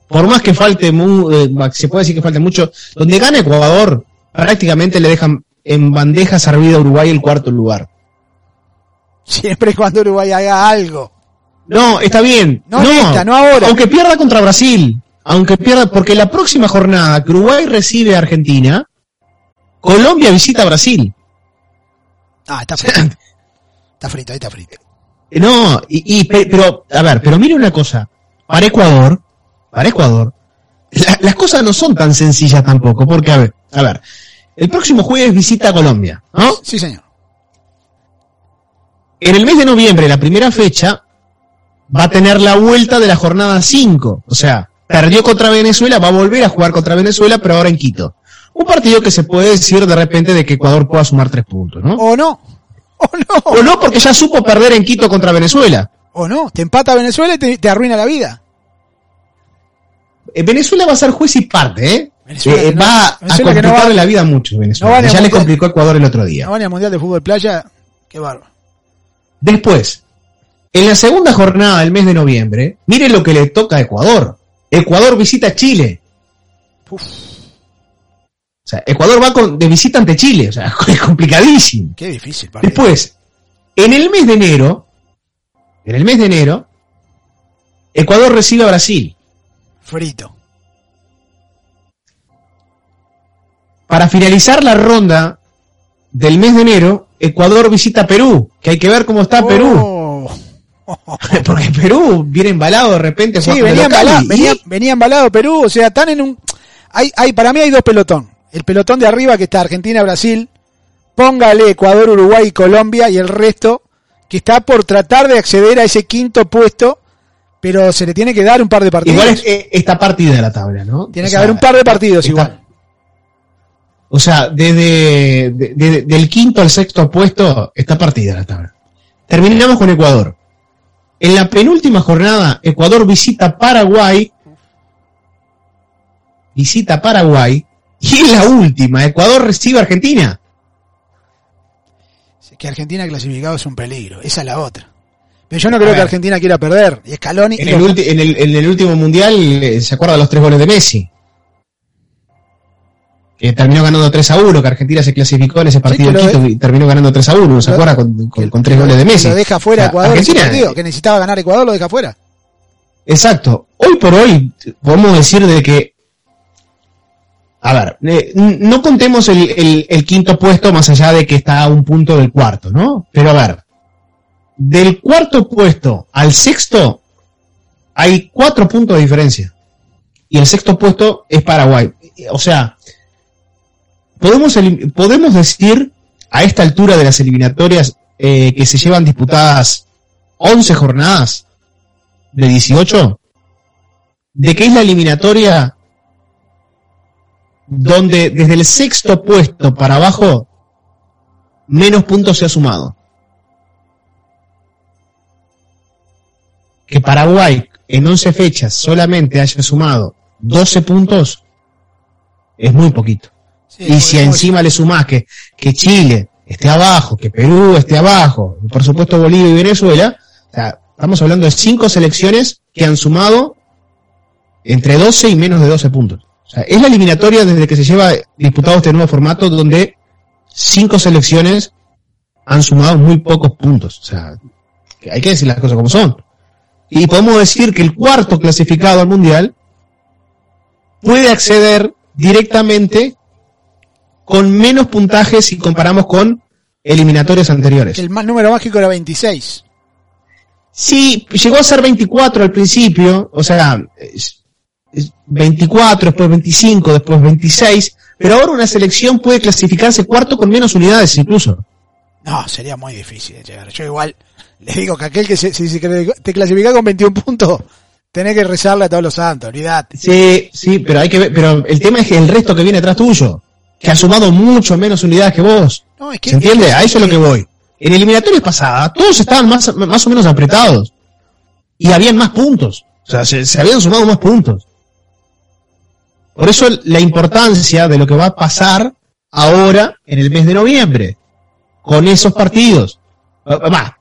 Por más que falte, eh, se puede decir que falte mucho, donde gana Ecuador, prácticamente le dejan en bandeja servida a Uruguay el cuarto lugar. Siempre y cuando Uruguay haga algo. No, está bien. No esta, no ahora. Aunque pierda contra Brasil. Aunque pierda, porque la próxima jornada que Uruguay recibe a Argentina, Colombia visita a Brasil. Ah, está frito. está frito, ahí está frito. Eh, No, y, y pe- pero, a ver, pero mire una cosa. Para Ecuador, para Ecuador, la- las cosas no son tan sencillas tampoco, porque, a ver, a ver, el próximo jueves visita a Colombia, ¿no? Sí, señor. En el mes de noviembre, la primera fecha, va a tener la vuelta de la jornada 5. O sea, perdió contra Venezuela, va a volver a jugar contra Venezuela, pero ahora en Quito. Un partido que se puede decir de repente de que Ecuador pueda sumar tres puntos, ¿no? O no. O no. O no, porque ya supo perder en Quito contra Venezuela. O no. Te empata Venezuela y te, te arruina la vida. Eh, Venezuela va a ser juez y parte, ¿eh? Venezuela Eh, no- va a no complicarle va- la vida mucho Venezuela. no ya le complicó a Ecuador el otro día. No van al Mundial de Fútbol Playa. Qué bárbaro. Después, en la segunda jornada del mes de noviembre, mire lo que le toca a Ecuador. Ecuador visita Chile. Uf, O sea, Ecuador va con- de visita ante Chile. O sea, es complicadísimo. qué difícil. Después, en el mes de enero, en el mes de enero, Ecuador recibe a Brasil. Frito. Para finalizar la ronda del mes de enero, Ecuador visita Perú, que hay que ver cómo está Perú. Oh. Porque Perú viene embalado de repente. Sí, venía venía, venía embalado Perú, o sea, están en un... Hay, hay, para mí hay dos pelotón. El pelotón de arriba que está Argentina, Brasil, póngale Ecuador, Uruguay y Colombia y el resto que está por tratar de acceder a ese quinto puesto, pero se le tiene que dar un par de partidos. Igual es, eh, está partida la tabla, ¿no? tiene O que sea, haber un par de partidos igual. O sea, desde de- de- del quinto al sexto puesto está partida la tabla. Terminamos con Ecuador. En la penúltima jornada, Ecuador visita Paraguay. Visita Paraguay. Y en la última, Ecuador recibe a Argentina. Que Argentina clasificado es un peligro, esa es la otra. Pero yo no creo que. Argentina quiera perder. Y Scaloni... En y el, los- ulti- en el- en el último mundial, eh, ¿se acuerda de los tres goles de Messi? Que terminó ganando 3 a 1, que Argentina se clasificó en ese partido en lo Quito y terminó ganando 3 a 1, ¿se acuerda? Con, con- tres goles de Messi. Lo deja fuera O sea, Ecuador ese Argentina, partido, que necesitaba ganar Ecuador, lo deja fuera. Exacto. Hoy por hoy podemos decir de que, a ver, eh, no contemos el, el- el quinto puesto más allá de que está a un punto del cuarto, ¿no? Pero a ver, del cuarto puesto al sexto hay cuatro puntos de diferencia. Y el sexto puesto es Paraguay. O sea, podemos, decir a esta altura de las eliminatorias eh, que se llevan disputadas 11 jornadas de 18, de que es la eliminatoria donde desde el sexto puesto para abajo menos puntos se ha sumado. Que Paraguay en 11 fechas solamente haya sumado 12 puntos es muy poquito. Sí, Y si encima le sumás que, que Chile esté abajo, que Perú esté abajo, y por supuesto Bolivia y Venezuela, o sea, estamos hablando de cinco selecciones que han sumado entre 12 y menos de 12 puntos. O sea, es la eliminatoria desde que se lleva disputado este nuevo formato donde cinco selecciones han sumado muy pocos puntos. O sea, hay que decir las cosas como son. Y podemos decir que el cuarto clasificado al Mundial puede acceder directamente con menos puntajes si comparamos con eliminatorias anteriores. El más número mágico era 26. Sí, llegó a ser 24 al principio, o sea, es- es 24, después 25, después 26, pero ahora una selección puede clasificarse cuarto con menos unidades incluso. No, sería muy difícil de llegar. Yo igual le digo que aquel que se, si te clasifica con 21 puntos, tenés que rezarle a todos los santos, olvidate. Sí, sí, pero hay que ver, pero el tema es que el resto que viene atrás tuyo, que ha sumado mucho menos unidades que vos. No, es que- ¿Se entiende? A eso es lo que voy. En eliminatorias pasadas, todos estaban más, más o menos apretados. Y habían más puntos. O sea, se, se habían sumado más puntos. Por eso la importancia de lo que va a pasar ahora en el mes de noviembre. Con esos partidos. Ah, Va,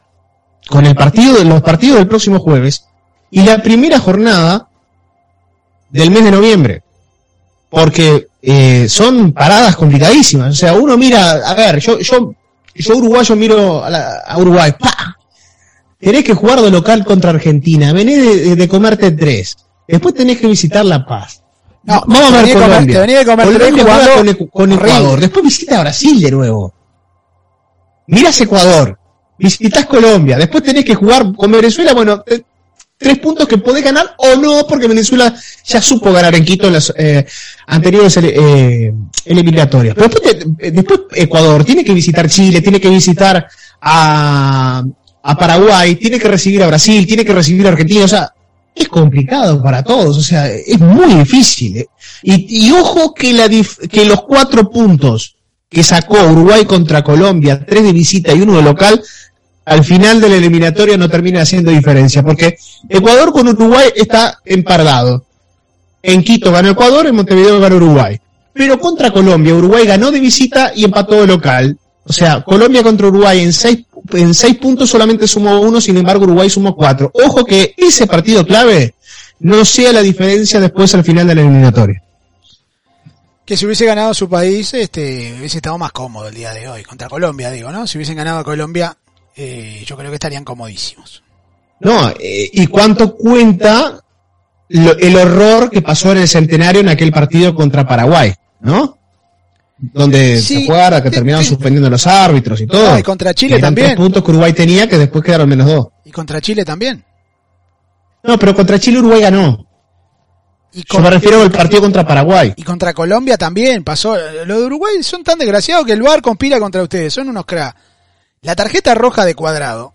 con el partido de los partidos del próximo jueves. Y la primera jornada del mes de noviembre. Porque eh, son paradas complicadísimas. O sea, uno mira, a ver, yo, yo, yo uruguayo miro a, la- a Uruguay, ¡pa! Tenés que jugar de local contra Argentina, venés de, de- de comerte tres, después tenés que visitar La Paz. No, Vamos a ver comer- Colombia. te comer tres Colombia juega jugando con, Ecu- con. Ecuador, después visita Brasil de nuevo. Mirás Ecuador, visitas Colombia, después tenés que jugar con Venezuela, bueno, tres puntos que podés ganar o no, porque Venezuela ya supo ganar en Quito en las eh, anteriores eh, eliminatorias. Pero después, eh, después Ecuador tiene que visitar Chile, tiene que visitar a, a Paraguay, tiene que recibir a Brasil, tiene que recibir a Argentina, o sea, es complicado para todos, o sea, es muy difícil. eh. Y, y ojo que, la dif- que los cuatro puntos que sacó Uruguay contra Colombia, tres de visita y uno de local, al final de la eliminatoria no termina haciendo diferencia, porque Ecuador con Uruguay está empardado. En Quito ganó Ecuador, en Montevideo ganó Uruguay. Pero contra Colombia, Uruguay ganó de visita y empató de local. O sea, Colombia contra Uruguay en seis, en seis puntos solamente sumó uno, sin embargo Uruguay sumó cuatro. Ojo que ese partido clave no sea la diferencia después al final de la eliminatoria. Que si hubiese ganado su país, este, hubiese estado más cómodo el día de hoy. Contra Colombia, digo, ¿no? Si hubiesen ganado a Colombia, eh, yo creo que estarían comodísimos. No, eh, y cuánto cuenta lo- el horror que pasó en el centenario en aquel partido contra Paraguay, ¿no? donde Sí, se jugara, que te- terminaron te- suspendiendo los árbitros y todo. No, y contra Chile Que también. tres puntos que Uruguay tenía, que después quedaron menos dos. Y contra Chile también. No, pero contra Chile Uruguay ganó. Y, Yo me refiero al partido contra Paraguay. y contra Colombia también pasó. Lo de Uruguay son tan desgraciados que el VAR conspira contra ustedes. Son unos cra. La tarjeta roja de cuadrado.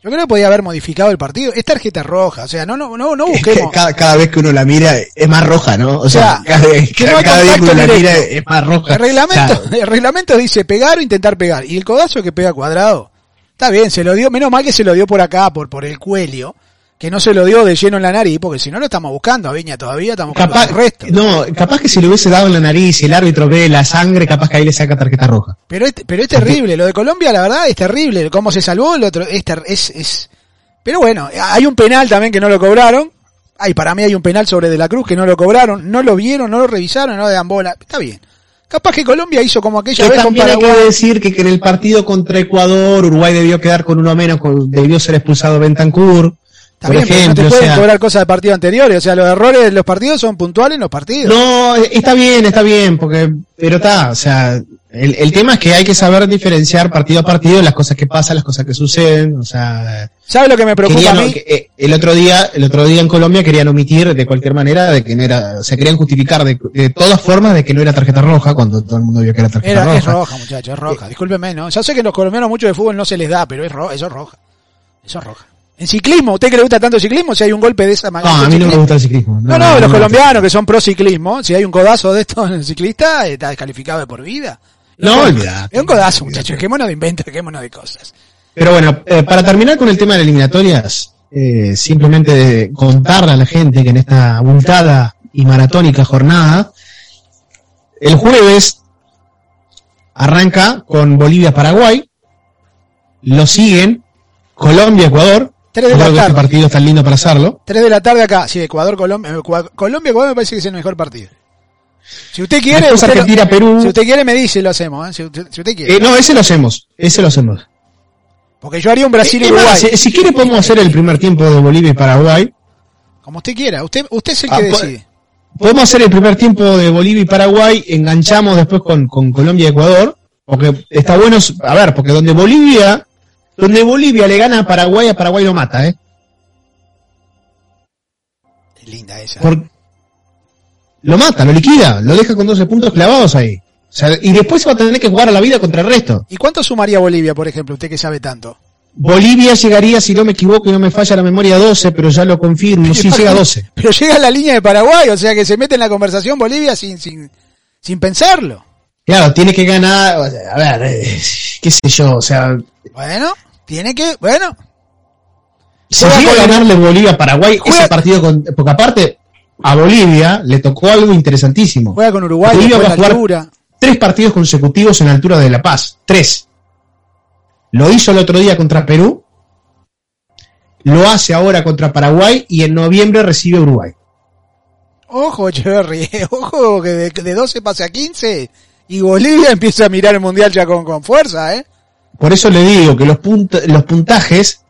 Yo creo que podía haber modificado el partido. Es tarjeta roja. O sea, no, no, no, no Es que busquemos. cada, cada vez que uno la mira es más roja, ¿no? O sea, sea, cada, vez- que no hay cada día que uno la mira es más roja. El reglamento, O sea, el reglamento dice pegar o intentar pegar. Y el codazo que pega cuadrado. Está bien, se lo dio, menos mal que se lo dio por acá, por, por el cuello, que no se lo dio de lleno en la nariz, porque si no lo estamos buscando a Viña todavía, estamos buscando capaz, el resto. no, capaz que si le hubiese dado en la nariz y el árbitro ve la sangre, capaz que ahí le saca tarjeta roja. Pero es, pero es terrible, lo de Colombia la verdad es terrible, cómo se salvó el otro, es, es, es, pero bueno, hay un penal también que no lo cobraron, ay, para mí hay un penal sobre De la Cruz que no lo cobraron, no lo vieron, no lo revisaron, no le dan bola, está bien. Capaz que Colombia hizo como aquella Que vez con hay que Paraguay. decir que, que en el partido contra Ecuador, Uruguay debió quedar con uno menos, con- debió ser expulsado Bentancur, Está por pero no ejemplo. te o pueden sea, cobrar cosas de partidos anteriores, o sea, los errores de los partidos son puntuales en los partidos. No, está bien, está bien, porque, pero está, o sea, el, el tema es que hay que saber diferenciar partido a partido las cosas que pasan, las cosas que suceden, o sea, ¿Sabes lo que me preocupa querían, a mí? que, eh, el otro día, el otro día en Colombia querían omitir de cualquier manera de que no era, o sea, querían justificar de, de todas formas de que no era tarjeta roja cuando todo el mundo vio que era tarjeta Era, roja. es roja, muchachos, es roja. Discúlpeme, ¿no? Ya sé que los colombianos mucho de fútbol no se les da, pero es roja, eso es roja. Eso es roja. En ciclismo, ¿usted que le gusta tanto el ciclismo? Si hay un golpe de esa No, magnitud. a en mí no me gusta el ciclismo. No, no, los colombianos que son pro ciclismo, si hay un codazo de esto en el ciclista, está descalificado de por vida. No, olvidate. Es un codazo, muchachos, dejémonos de inventos, dejémonos de cosas. Pero bueno, eh, para terminar con el tema de las eliminatorias, eh, simplemente de contarle a la gente que en esta abultada y maratónica jornada, el jueves arranca con Bolivia-Paraguay, lo siguen Colombia-Ecuador, Tres de la este tarde. partido está lindo para hacerlo. 3 de la tarde acá, sí, Ecuador, Colombia, Ecuador- Colombia, Ecuador me parece que es el mejor partido. Si usted quiere, usted lo- Argentina-Perú. si usted quiere me dice lo hacemos, ¿eh? si, usted, si usted quiere. Eh, no, ese lo hacemos, ese lo hacemos. Porque yo haría un Eh, Brasil-Uruguay. más, si, si quiere podemos hacer el primer tiempo de Bolivia y Paraguay, Como usted quiera, usted, usted es el Ah, que decide. Podemos hacer el primer tiempo de Bolivia y Paraguay, enganchamos después con, con Colombia y Ecuador, porque está bueno, a ver, porque donde Bolivia, donde Bolivia le gana a Paraguay, a Paraguay lo mata, ¿eh? Es linda esa. Por- lo mata, lo liquida, lo deja con 12 puntos clavados ahí. O sea, y después se va a tener que jugar a la vida contra el resto. ¿Y cuánto sumaría Bolivia, por ejemplo, usted que sabe tanto? Bolivia llegaría, si no me equivoco y no me falla la memoria, a 12, pero ya lo confirmo, sí llega a 12. Pero llega a la línea de Paraguay, o sea que se mete en la conversación Bolivia sin, sin, sin pensarlo. Claro, tiene que ganar, a ver, eh, qué sé yo, o sea, Bueno, tiene que, bueno, Si llega a ganarle Bolivia a Paraguay, Juega- ese partido con, porque aparte, a Bolivia le tocó algo interesantísimo. juega con Uruguay, Bolivia va a jugar altura. tres partidos consecutivos en la altura de La Paz. Tres. Lo hizo el otro día contra Perú. Lo hace ahora contra Paraguay y en noviembre recibe a Uruguay. Ojo, Echeverry, ojo que de, de 12 pase a 15 y Bolivia empieza a mirar el mundial ya con, con fuerza, ¿eh? Por eso le digo que los, punt- los puntajes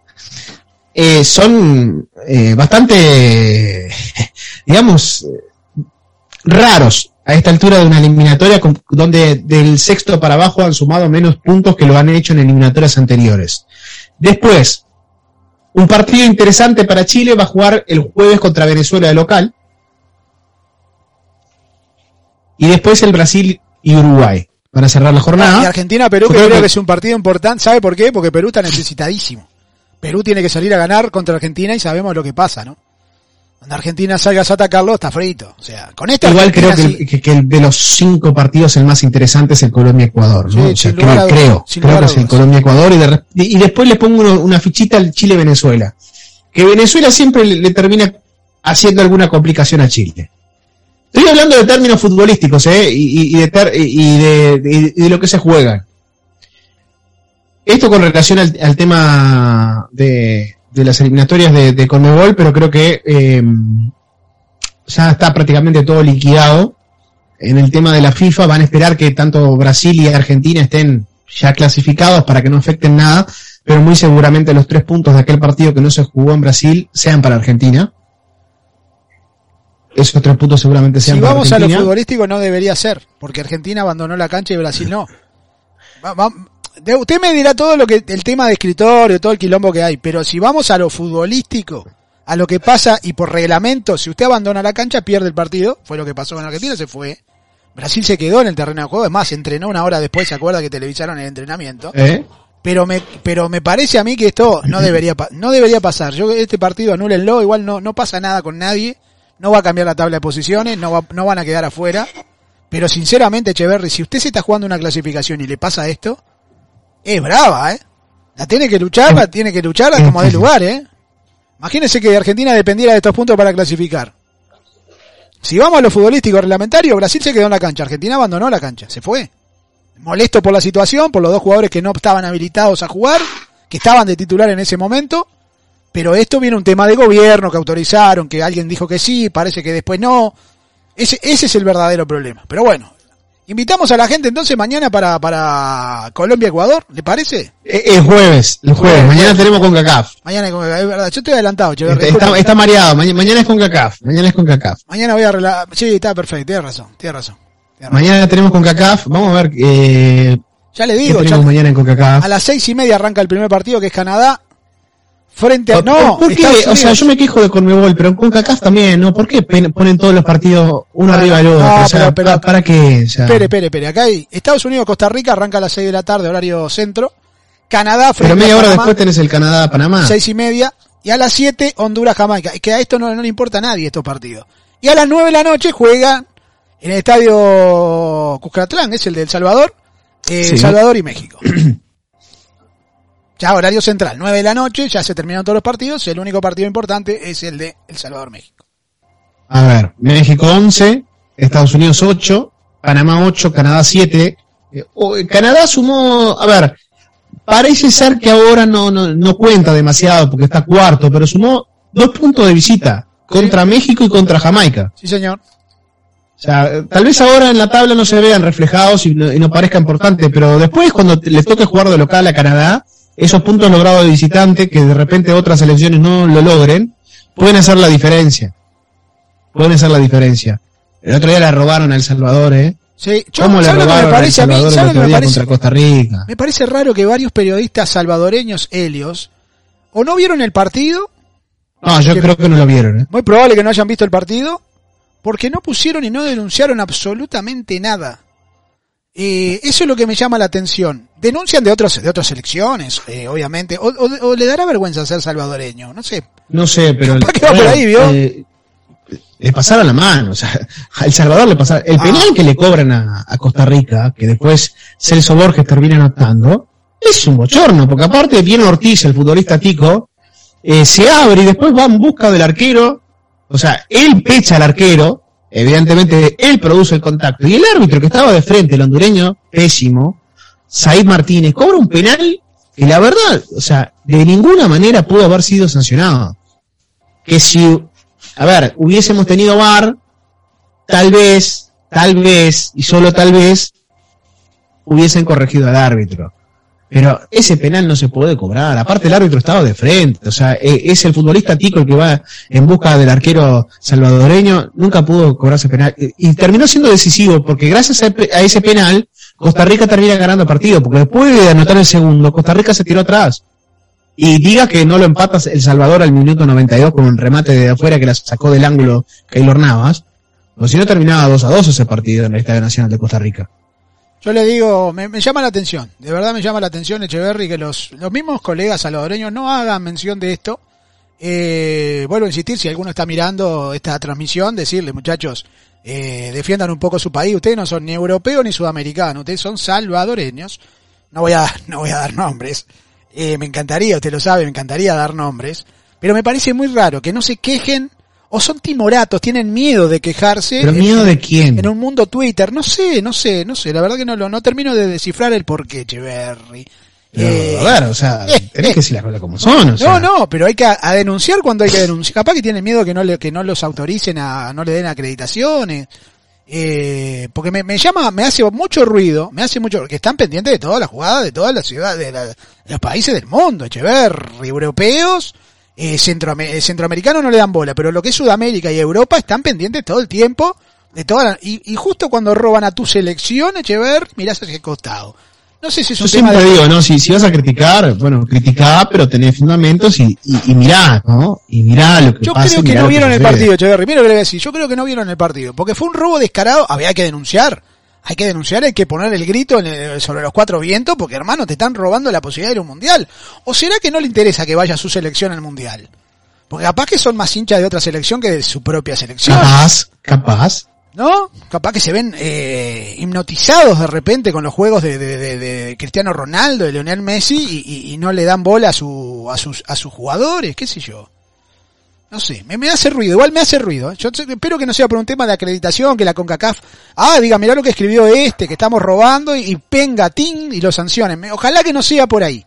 eh, son eh, bastante, digamos, raros a esta altura de una eliminatoria donde del sexto para abajo han sumado menos puntos que lo han hecho en eliminatorias anteriores. Después, un partido interesante para Chile va a jugar el jueves contra Venezuela de local. Y después el Brasil y Uruguay para cerrar la jornada. Y Argentina-Perú, que creo que- que es un partido importante. ¿Sabe por qué? Porque Perú está necesitadísimo. Perú tiene que salir a ganar contra Argentina y sabemos lo que pasa, ¿no? Cuando Argentina salga a atacarlo, está frito. O sea, con esta Igual creo que, sí- que- que el de los cinco partidos el más interesante es el Colombia-Ecuador, ¿no? Sí, O sea, creo, dudas, creo, que es el. Colombia-Ecuador y, de después le pongo uno- una fichita al Chile-Venezuela. Que Venezuela siempre le, le termina haciendo alguna complicación a Chile. Estoy hablando de términos futbolísticos, ¿eh? Y, de, ter- y de, de- de lo que se juega. Esto con relación al, tema de, las eliminatorias de, Conmebol, pero creo que eh, ya está prácticamente todo liquidado. En el tema de la FIFA van a esperar que tanto Brasil y Argentina estén ya clasificados para que no afecten nada, pero muy seguramente los tres puntos de aquel partido que no se jugó en Brasil sean para Argentina. Esos tres puntos seguramente Si para vamos a lo futbolístico no debería ser, porque Argentina abandonó la cancha y Brasil no. Va- va- usted me dirá todo lo que el tema de escritorio, todo el quilombo que hay, pero si vamos a lo futbolístico, a lo que pasa y por reglamento, si usted abandona la cancha pierde el partido, fue lo que pasó con Argentina, se fue. Brasil se quedó en el terreno de juego, es más, entrenó una hora después, se acuerda que televisaron el entrenamiento. ¿Eh? Pero me, pero me parece a mí que esto no debería, no debería pasar. Yo este partido anúlenlo, igual no, no pasa nada con nadie, no va a cambiar la tabla de posiciones, no, va- no van a quedar afuera. Pero sinceramente, Echeverry, si usted se está jugando una clasificación y le pasa esto, es brava, ¿eh? La tiene que luchar, la tiene que luchar como de lugar, ¿eh? Imagínese que Argentina dependiera de estos puntos para clasificar. Si vamos a lo futbolístico reglamentario, Brasil se quedó en la cancha, Argentina abandonó la cancha, se fue molesto por la situación, por los dos jugadores que no estaban habilitados a jugar, que estaban de titular en ese momento, pero esto viene un tema de gobierno que autorizaron, que alguien dijo que sí, parece que después no. Ese, ese es el verdadero problema. Pero bueno, invitamos a la gente entonces mañana para, para Colombia-Ecuador, ¿le parece? El jueves, el jueves. Mañana jueves. tenemos con CACAF. Mañana, es verdad, yo estoy adelantado, Echeverri, Está, está, disculpe. está mareado. Mañana, mañana es con CACAF. Mañana es con CACAF. Mañana voy a arreglar. Sí, está perfecto, tiene razón, tiene razón. Mañana tenemos con CACAF. Vamos a ver eh, Ya le digo, ya- mañana en a las seis y media arranca el primer partido que es Canadá frente a... ¿Por- No, ¿Por qué? O sea, yo me quejo de Conmebol, pero en CONCACAF también, ¿no? ¿Por qué ponen todos los partidos uno No, arriba del otro? no, o sea, pero- pero- ¿pa- ¿para qué? O sea, Espere, espere, espere. Acá hay Estados Unidos-Costa Rica, arranca a las 6 de la tarde, horario centro. Canadá frente pero media a hora Panamá, después tenés el Canadá-Panamá. seis y media. Y a las 7, Honduras-Jamaica. Es que a esto no, no le importa a nadie estos partidos. Y a las 9 de la noche juegan en el estadio Cuscatlán, es el de El Salvador, eh, Sí. Salvador y México. ya horario central, 9 de la noche, ya se terminaron todos los partidos. El único partido importante es el de El Salvador-México. A ver, México 11, Estados Unidos 8, Panamá 8, Canadá 7. Eh, Canadá sumó, a ver, parece ser que ahora no, no, no cuenta demasiado porque está cuarto, pero sumó dos puntos de visita contra México y contra Jamaica. Sí, señor. O sea, tal vez ahora en la tabla no se vean reflejados y no, y no parezca importante, pero después cuando les toque jugar de local a Canadá, esos puntos logrados de visitante, que de repente otras selecciones no lo logren, pueden hacer la diferencia. Pueden hacer la diferencia. El otro día la robaron a El Salvador, ¿eh? Sí, yo, ¿Cómo le ¿sabe lo que me robaron El parece a mí? El ¿Sabe lo que otro me día parece? contra Costa Rica? Me parece raro que varios periodistas salvadoreños, Helios, o no vieron el partido, No, yo que- creo que no lo vieron, ¿eh? muy probable que no hayan visto el partido, porque no pusieron y no denunciaron absolutamente nada. Eh, eso es lo que me llama la atención. Denuncian de otros, de otras elecciones, eh, obviamente, o, o- o le dará vergüenza ser salvadoreño, no sé. No sé, pero... Capaz que va por ahí, ¿vio? eh, le pasaron la mano, o sea, a El Salvador le pasaron... El Ah. penal que le cobran a, a Costa Rica, que después Celso Borges termina anotando, es un bochorno, porque aparte viene Ortiz, el futbolista tico, eh, se abre y después va en busca del arquero, o sea, él pecha al arquero, evidentemente él produce el contacto, y el árbitro que estaba de frente, el hondureño, pésimo, Said Martínez, cobra un penal que la verdad, o sea, de ninguna manera pudo haber sido sancionado. Que si, a ver, hubiésemos tenido VAR, tal vez, tal vez, y solo tal vez, hubiesen corregido al árbitro. Pero ese penal no se puede cobrar. Aparte el árbitro estaba de frente. O sea, e- es el futbolista tico el que va en busca del arquero salvadoreño. Nunca pudo cobrar ese penal. Y terminó siendo decisivo porque gracias a, a ese penal, Costa Rica termina ganando el partido. Porque después de anotar el segundo, Costa Rica se tiró atrás. Y diga que no lo empatas El Salvador al minuto 92 con un remate de afuera que la sacó del ángulo Keylor Navas. O si no terminaba 2 a 2 ese partido en el Estadio Nacional de Costa Rica. Yo le digo, me, llama la atención, de verdad me llama la atención, Echeverry, que los, los mismos colegas salvadoreños no hagan mención de esto. Eh, vuelvo a insistir, si alguno está mirando esta transmisión, decirle, muchachos, eh, defiendan un poco su país. Ustedes no son ni europeos ni sudamericanos, ustedes son salvadoreños. No voy a, no voy a dar nombres. Eh, me encantaría, usted lo sabe, me encantaría dar nombres. Pero me parece muy raro que no se quejen o son timoratos, tienen miedo de quejarse. ¿Pero en- miedo de quién? en un mundo Twitter, no sé, no sé, no sé, la verdad que no lo, no termino de descifrar el porqué, Echeverry. Pero, Eh, a ver, o sea, eh, tenés eh. que decir las cosas como son. O sea, no, no, pero hay que a, a denunciar cuando hay que denunciar. Capaz que tienen miedo que no le, que no los autoricen a, no le den acreditaciones. Eh, porque me, me llama, me hace mucho ruido, me hace mucho, que están pendientes de todas las jugadas de todas las ciudades, de, la- de los países del mundo, Echeverry, europeos eh, centroame- eh, centroamericanos no le dan bola, pero lo que es Sudamérica y Europa están pendientes todo el tiempo de toda la- y, y justo cuando roban a tu selección, Echever, mirás hacia el costado. No sé si es Yo un tema siempre de... digo, ¿no? Si, si vas a criticar, bueno, criticá, pero tenés fundamentos y, y, y mirá, ¿no? Y mirá lo que Yo pasa. creo que no vieron el partido, Echeverry. Mira lo que le voy a decir. Yo creo que no vieron el partido. Porque fue un robo descarado. Había que denunciar. Hay que denunciar, hay que poner el grito en el- sobre los cuatro vientos. Porque, hermano, te están robando la posibilidad de ir a un mundial. ¿O será que no le interesa que vaya su selección al mundial? Porque capaz que son más hinchas de otra selección que de su propia selección. Capaz, capaz. ¿No? Capaz que se ven eh, hipnotizados de repente con los juegos de, de- de- de Cristiano Ronaldo, de Lionel Messi y, y- y no le dan bola a, su, a, sus, a sus jugadores, qué sé yo. No sé, me, me hace ruido, igual me hace ruido. ¿eh? Yo espero que no sea por un tema de acreditación, que la CONCACAF, ah, diga, mirá lo que escribió este, que estamos robando y, penga, tin, y lo sancionen. Ojalá que no sea por ahí.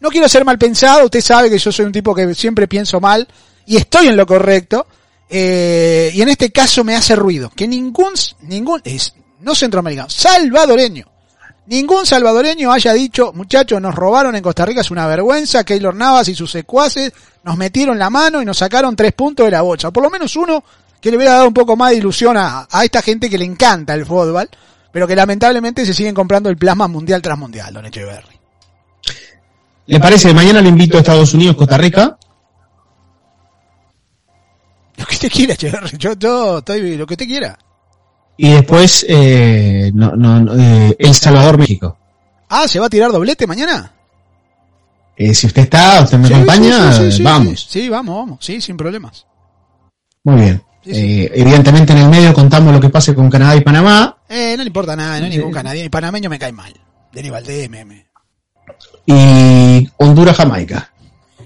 No quiero ser mal pensado, usted sabe que yo soy un tipo que siempre pienso mal y estoy en lo correcto. eh, y en este caso me hace ruido que ningún, ningún, es, no centroamericano, salvadoreño, ningún salvadoreño haya dicho, muchachos, nos robaron en Costa Rica, es una vergüenza, Keylor Navas y sus secuaces nos metieron la mano y nos sacaron tres puntos de la bolsa. Por lo menos uno que le hubiera dado un poco más de ilusión a, a esta gente que le encanta el fútbol, pero que lamentablemente se siguen comprando el plasma mundial tras mundial, don Echeverry. ¿Le parece? Mañana le invito a Estados Unidos, Costa Rica. Lo que usted quiera, Echeverry, yo, yo estoy, lo que usted quiera. Y después, eh, no, no, eh, El Salvador, México. Ah, ¿se va a tirar doblete mañana? Eh, si usted está, usted me Sí, acompaña, sí, sí, vamos. Sí, vamos, vamos, sí, sin problemas. Muy bien. Eh, evidentemente en el medio contamos lo que pase con Canadá y Panamá. Eh, no le importa nada, no hay ningún canadiense, panameño me cae mal. Denis Valdés, y Honduras Jamaica.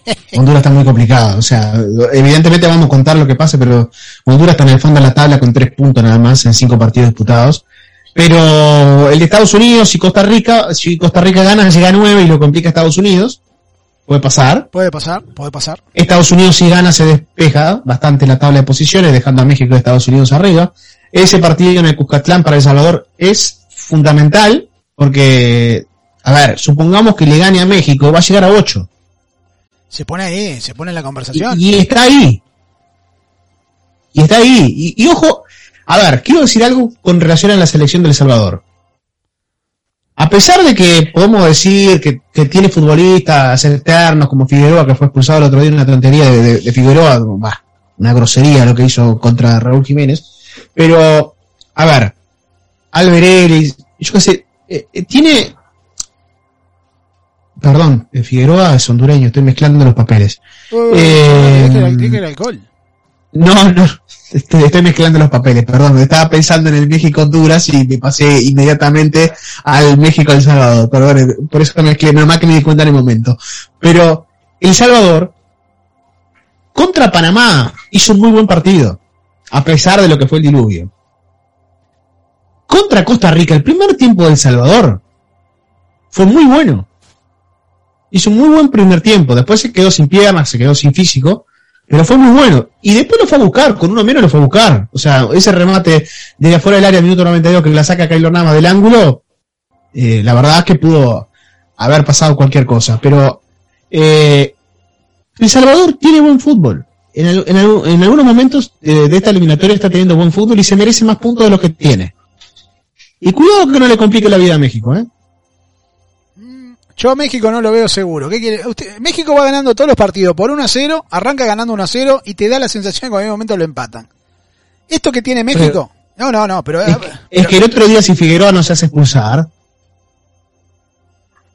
Honduras está muy complicado, o sea, evidentemente vamos a contar lo que pase, pero Honduras está en el fondo de la tabla con tres puntos nada más en cinco partidos disputados. Pero el de Estados Unidos y Costa Rica, si Costa Rica gana, llega a nueve y lo complica Estados Unidos, puede pasar. Puede pasar, puede pasar. Estados Unidos si gana se despeja bastante la tabla de posiciones, dejando a México y Estados Unidos arriba. Ese partido en el Cuscatlán para El Salvador es fundamental porque, a ver, supongamos que le gane a México, va a llegar a 8. Se pone ahí, se pone en la conversación. Y, y está ahí. Y está ahí. Y, y ojo, a ver, quiero decir algo con relación a la selección del Salvador. A pesar de que podemos decir que, que tiene futbolistas eternos como Figueroa, que fue expulsado el otro día, una tontería de, de- de Figueroa, bah, una grosería lo que hizo contra Raúl Jiménez, pero, a ver, Albert Ellis, yo qué sé, eh, eh, tiene, perdón, eh, Figueroa es hondureño, estoy mezclando los papeles. Uh, Eh, alcohol. No, no, estoy, estoy mezclando los papeles, perdón, estaba pensando en el México-Honduras y me pasé inmediatamente al México-El Salvador, perdón, por eso mezclé, normal que me di cuenta en el momento. Pero El Salvador, contra Panamá, hizo un muy buen partido, a pesar de lo que fue el diluvio. Contra Costa Rica, el primer tiempo del Salvador fue muy bueno. Hizo un muy buen primer tiempo, después se quedó sin piernas, se quedó sin físico, pero fue muy bueno. Y después lo fue a buscar, con uno menos lo fue a buscar. O sea, ese remate desde afuera del área, minuto 92, que la saca Kylo Nama del ángulo, eh, la verdad es que pudo haber pasado cualquier cosa. Pero eh, El Salvador tiene buen fútbol. En, en algunos momentos eh, de esta eliminatoria está teniendo buen fútbol y se merece más puntos de los que tiene. Y cuidado que no le complique la vida a México, ¿eh? Yo a México no lo veo seguro. ¿Qué quiere? Usted, México va ganando todos los partidos por 1 a 0, arranca ganando 1 a 0 y te da la sensación que en cualquier momento lo empatan. Esto que tiene México. no, no, no, pero. Es, que- es que el otro día si Figueroa no se hace expulsar,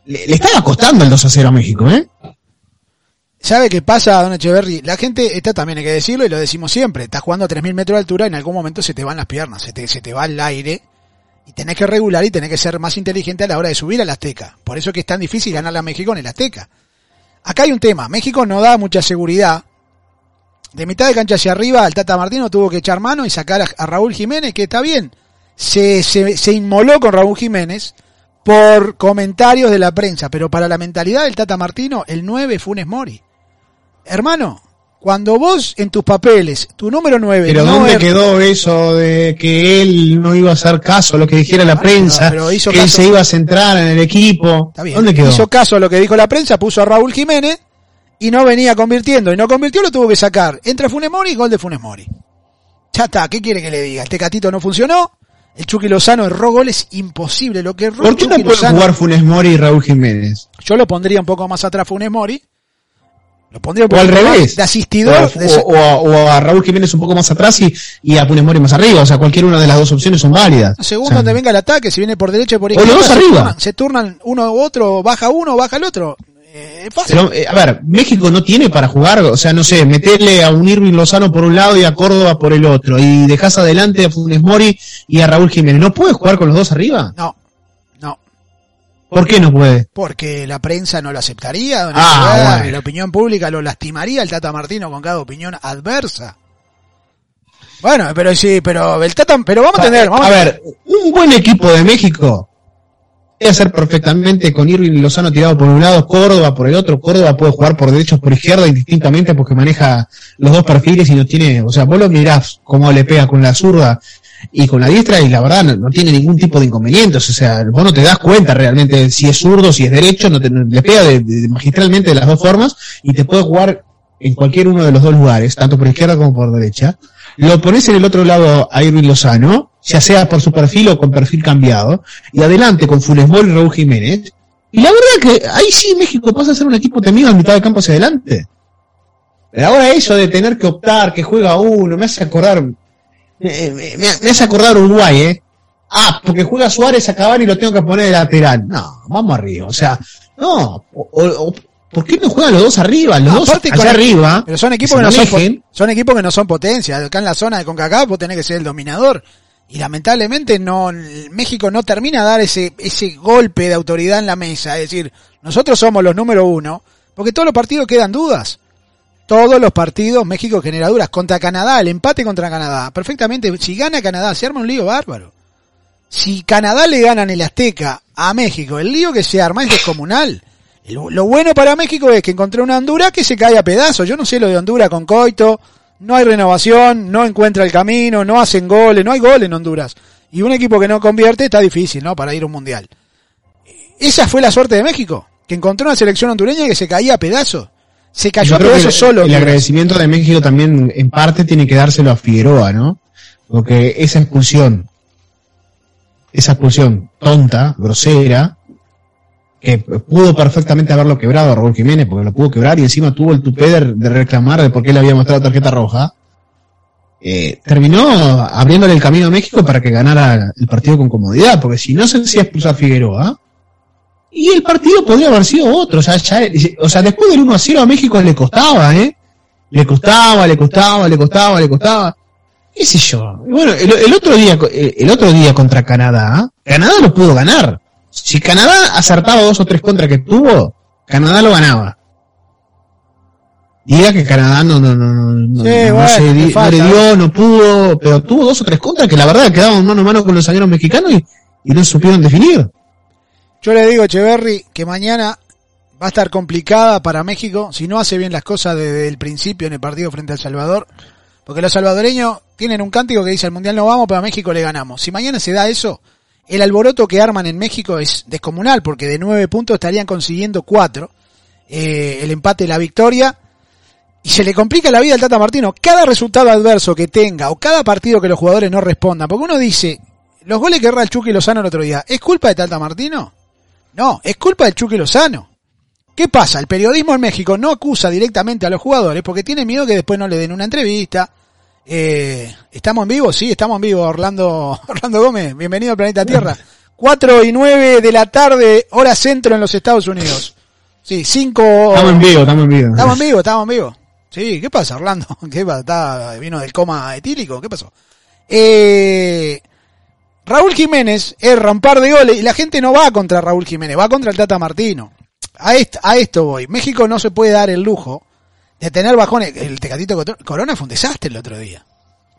le, le estaba costando el 2 a 0 a México, ¿eh? ¿Sabe qué pasa, Don Echeverry? La gente, está también hay que decirlo y lo decimos siempre, estás jugando a 3.000 metros de altura y en algún momento se te van las piernas, se te, se te va el aire y tenés que regular y tenés que ser más inteligente a la hora de subir al Azteca. Por eso es que es tan difícil ganarle a México en el Azteca. Acá hay un tema, México no da mucha seguridad. De mitad de cancha hacia arriba, el Tata Martino tuvo que echar mano y sacar a, a Raúl Jiménez, que está bien. Se, se, se inmoló con Raúl Jiménez por comentarios de la prensa, pero para la mentalidad del Tata Martino, el 9 Funes Mori. Hermano, cuando vos en tus papeles, tu número 9 Pero no ¿dónde es- quedó eso de que él no iba a hacer caso a lo que dijera la Ah, prensa, que él se iba a centrar en el equipo? Está bien. ¿Dónde quedó? Hizo caso a lo que dijo la prensa, puso a Raúl Jiménez y no venía convirtiendo y no convirtió, lo tuvo que sacar. Entra Funes Mori, gol de Funes Mori. Ya está, ¿qué quiere que le diga? Este catito no funcionó, el Chucky Lozano erró goles imposible. Lo que erró ¿Por qué no puede Lozano- jugar Funes Mori y Raúl Jiménez? Yo lo pondría un poco más atrás Funes Mori. Lo pondría un O al revés. de asistidor. O, de- o- o a, o Raúl Jiménez un poco más atrás y, y a Funes Mori más arriba. O sea, cualquier una de las dos opciones son válidas. según O sea, donde venga el ataque, si viene por derecha o por O los izquierda, dos se, arriba. turnan, se turnan uno u otro, baja uno, baja el otro. Eh, fácil. Pero, eh, a ver, México no tiene para jugar, o sea, no sé, meterle a un Irving Lozano por un lado y a Córdoba por el otro, y dejas adelante a Funes Mori y a Raúl Jiménez. ¿No puede jugar con los dos arriba? No, ¿Por qué no puede? porque la prensa no lo aceptaría, don Ah, bueno. la opinión pública lo lastimaría el Tata Martino con cada opinión adversa. Bueno, pero sí, pero el Tata, pero vamos a tener, vamos a ver, un buen equipo de México puede hacer perfectamente con Irving Lozano tirado por un lado, Córdoba por el otro. Córdoba puede jugar por derecha o por izquierda indistintamente porque maneja los dos perfiles y no tiene, o sea, vos lo mirás cómo le pega con la zurda y con la diestra y la verdad no, tiene ningún tipo de inconvenientes. O sea, vos no te das cuenta realmente si es zurdo, si es derecho, no te, le pega de- magistralmente de las dos formas y te puede jugar en cualquier uno de los dos lugares, tanto por izquierda como por derecha. Lo pones en el otro lado a Irving Lozano, ya sea por su perfil o con perfil cambiado, y adelante con Funes Mori y Raúl Jiménez. Y la verdad que ahí sí México pasa a ser un equipo temido en mitad de campo hacia adelante. Ahora eso de tener que optar, que juega uno, me hace acordar, me, me- me- me hace acordar Uruguay, ¿eh? Ah, porque juega Suárez a Cavani y lo tengo que poner de lateral. No, vamos arriba. O sea, no, o- ¿por qué no juegan los dos arriba? Los dos allá con- arriba. Pero son equipos que no son, son equipos que no son potencia. Acá en la zona de CONCACAF vos tenés que ser el dominador. Y lamentablemente no, México no termina a dar ese, ese golpe de autoridad en la mesa. Es decir, nosotros somos los número uno, porque todos los partidos quedan dudas. Todos los partidos México genera dudas. Contra Canadá, el empate contra Canadá. Perfectamente, si gana Canadá, se arma un lío bárbaro. Si Canadá le ganan el Azteca a México, el lío que se arma es descomunal. Lo bueno para México es que encontré una Honduras que se cae a pedazos. Yo no sé lo de Honduras con Coito. No hay renovación, no encuentra el camino, no hacen goles, no hay gol en Honduras. Y un equipo que no convierte está difícil, ¿no? Para ir a un mundial. Esa fue la suerte de México, que encontró una selección hondureña que se caía a pedazos. Se cayó pedazos el, solo. el agradecimiento de México también en parte tiene que dárselo a Figueroa, ¿no? Porque esa expulsión, esa expulsión tonta, grosera, que pudo perfectamente haberlo quebrado a Raúl Jiménez, porque lo pudo quebrar y encima tuvo el tupé de, de reclamar de por qué le había mostrado tarjeta roja, eh, terminó abriéndole el camino a México para que ganara el partido con comodidad, porque si no se hacía expulsar a Figueroa, y el partido podría haber sido otro. O sea, ya- o sea, después del 1 a 0 a México le costaba, ¿eh? Le costaba, le costaba, le costaba, le costaba. ¿Qué sé yo? Bueno, el, el otro día, el, otro día contra Canadá, Canadá lo pudo ganar. Si Canadá acertaba dos o tres contras que tuvo, Canadá lo ganaba. Diga que Canadá no, no, no, no, no, Sí, no bueno, se no le dio, no pudo, pero tuvo dos o tres contras que la verdad quedaban mano a mano con los zagueros mexicanos y, y no supieron definir. Yo le digo, Echeverry, que mañana va a estar complicada para México si no hace bien las cosas desde el principio en el partido frente al Salvador. Porque los salvadoreños tienen un cántico que dice al Mundial no vamos, pero a México le ganamos. Si mañana se da eso, el alboroto que arman en México es descomunal, porque de nueve puntos estarían consiguiendo cuatro. Eh, el empate y la victoria. Y se le complica la vida al Tata Martino. Cada resultado adverso que tenga o cada partido que los jugadores no respondan. Porque uno dice, los goles que erra el Chucky Lozano el otro día, ¿es culpa de Tata Martino? No, es culpa del Chucky Lozano. ¿Qué pasa? El periodismo en México no acusa directamente a los jugadores porque tiene miedo que después no le den una entrevista. Eh, ¿Estamos en vivo? Sí, estamos en vivo. Orlando, Orlando Gómez, bienvenido al Planeta Tierra. 4 y 9 de la tarde, hora centro en los Estados Unidos. Sí, 5... Estamos en vivo, estamos en vivo. Estamos en vivo, estamos en vivo. Sí, ¿qué pasa, Orlando? ¿Qué pasa? ¿Está- ¿Vino del coma etílico? ¿Qué pasó? Eh, Raúl Jiménez erra un par de goles y la gente no va contra Raúl Jiménez, va contra el Tata Martino. A esto, a esto voy. México no se puede dar el lujo de tener bajones. El Tecatito Corona fue un desastre el otro día.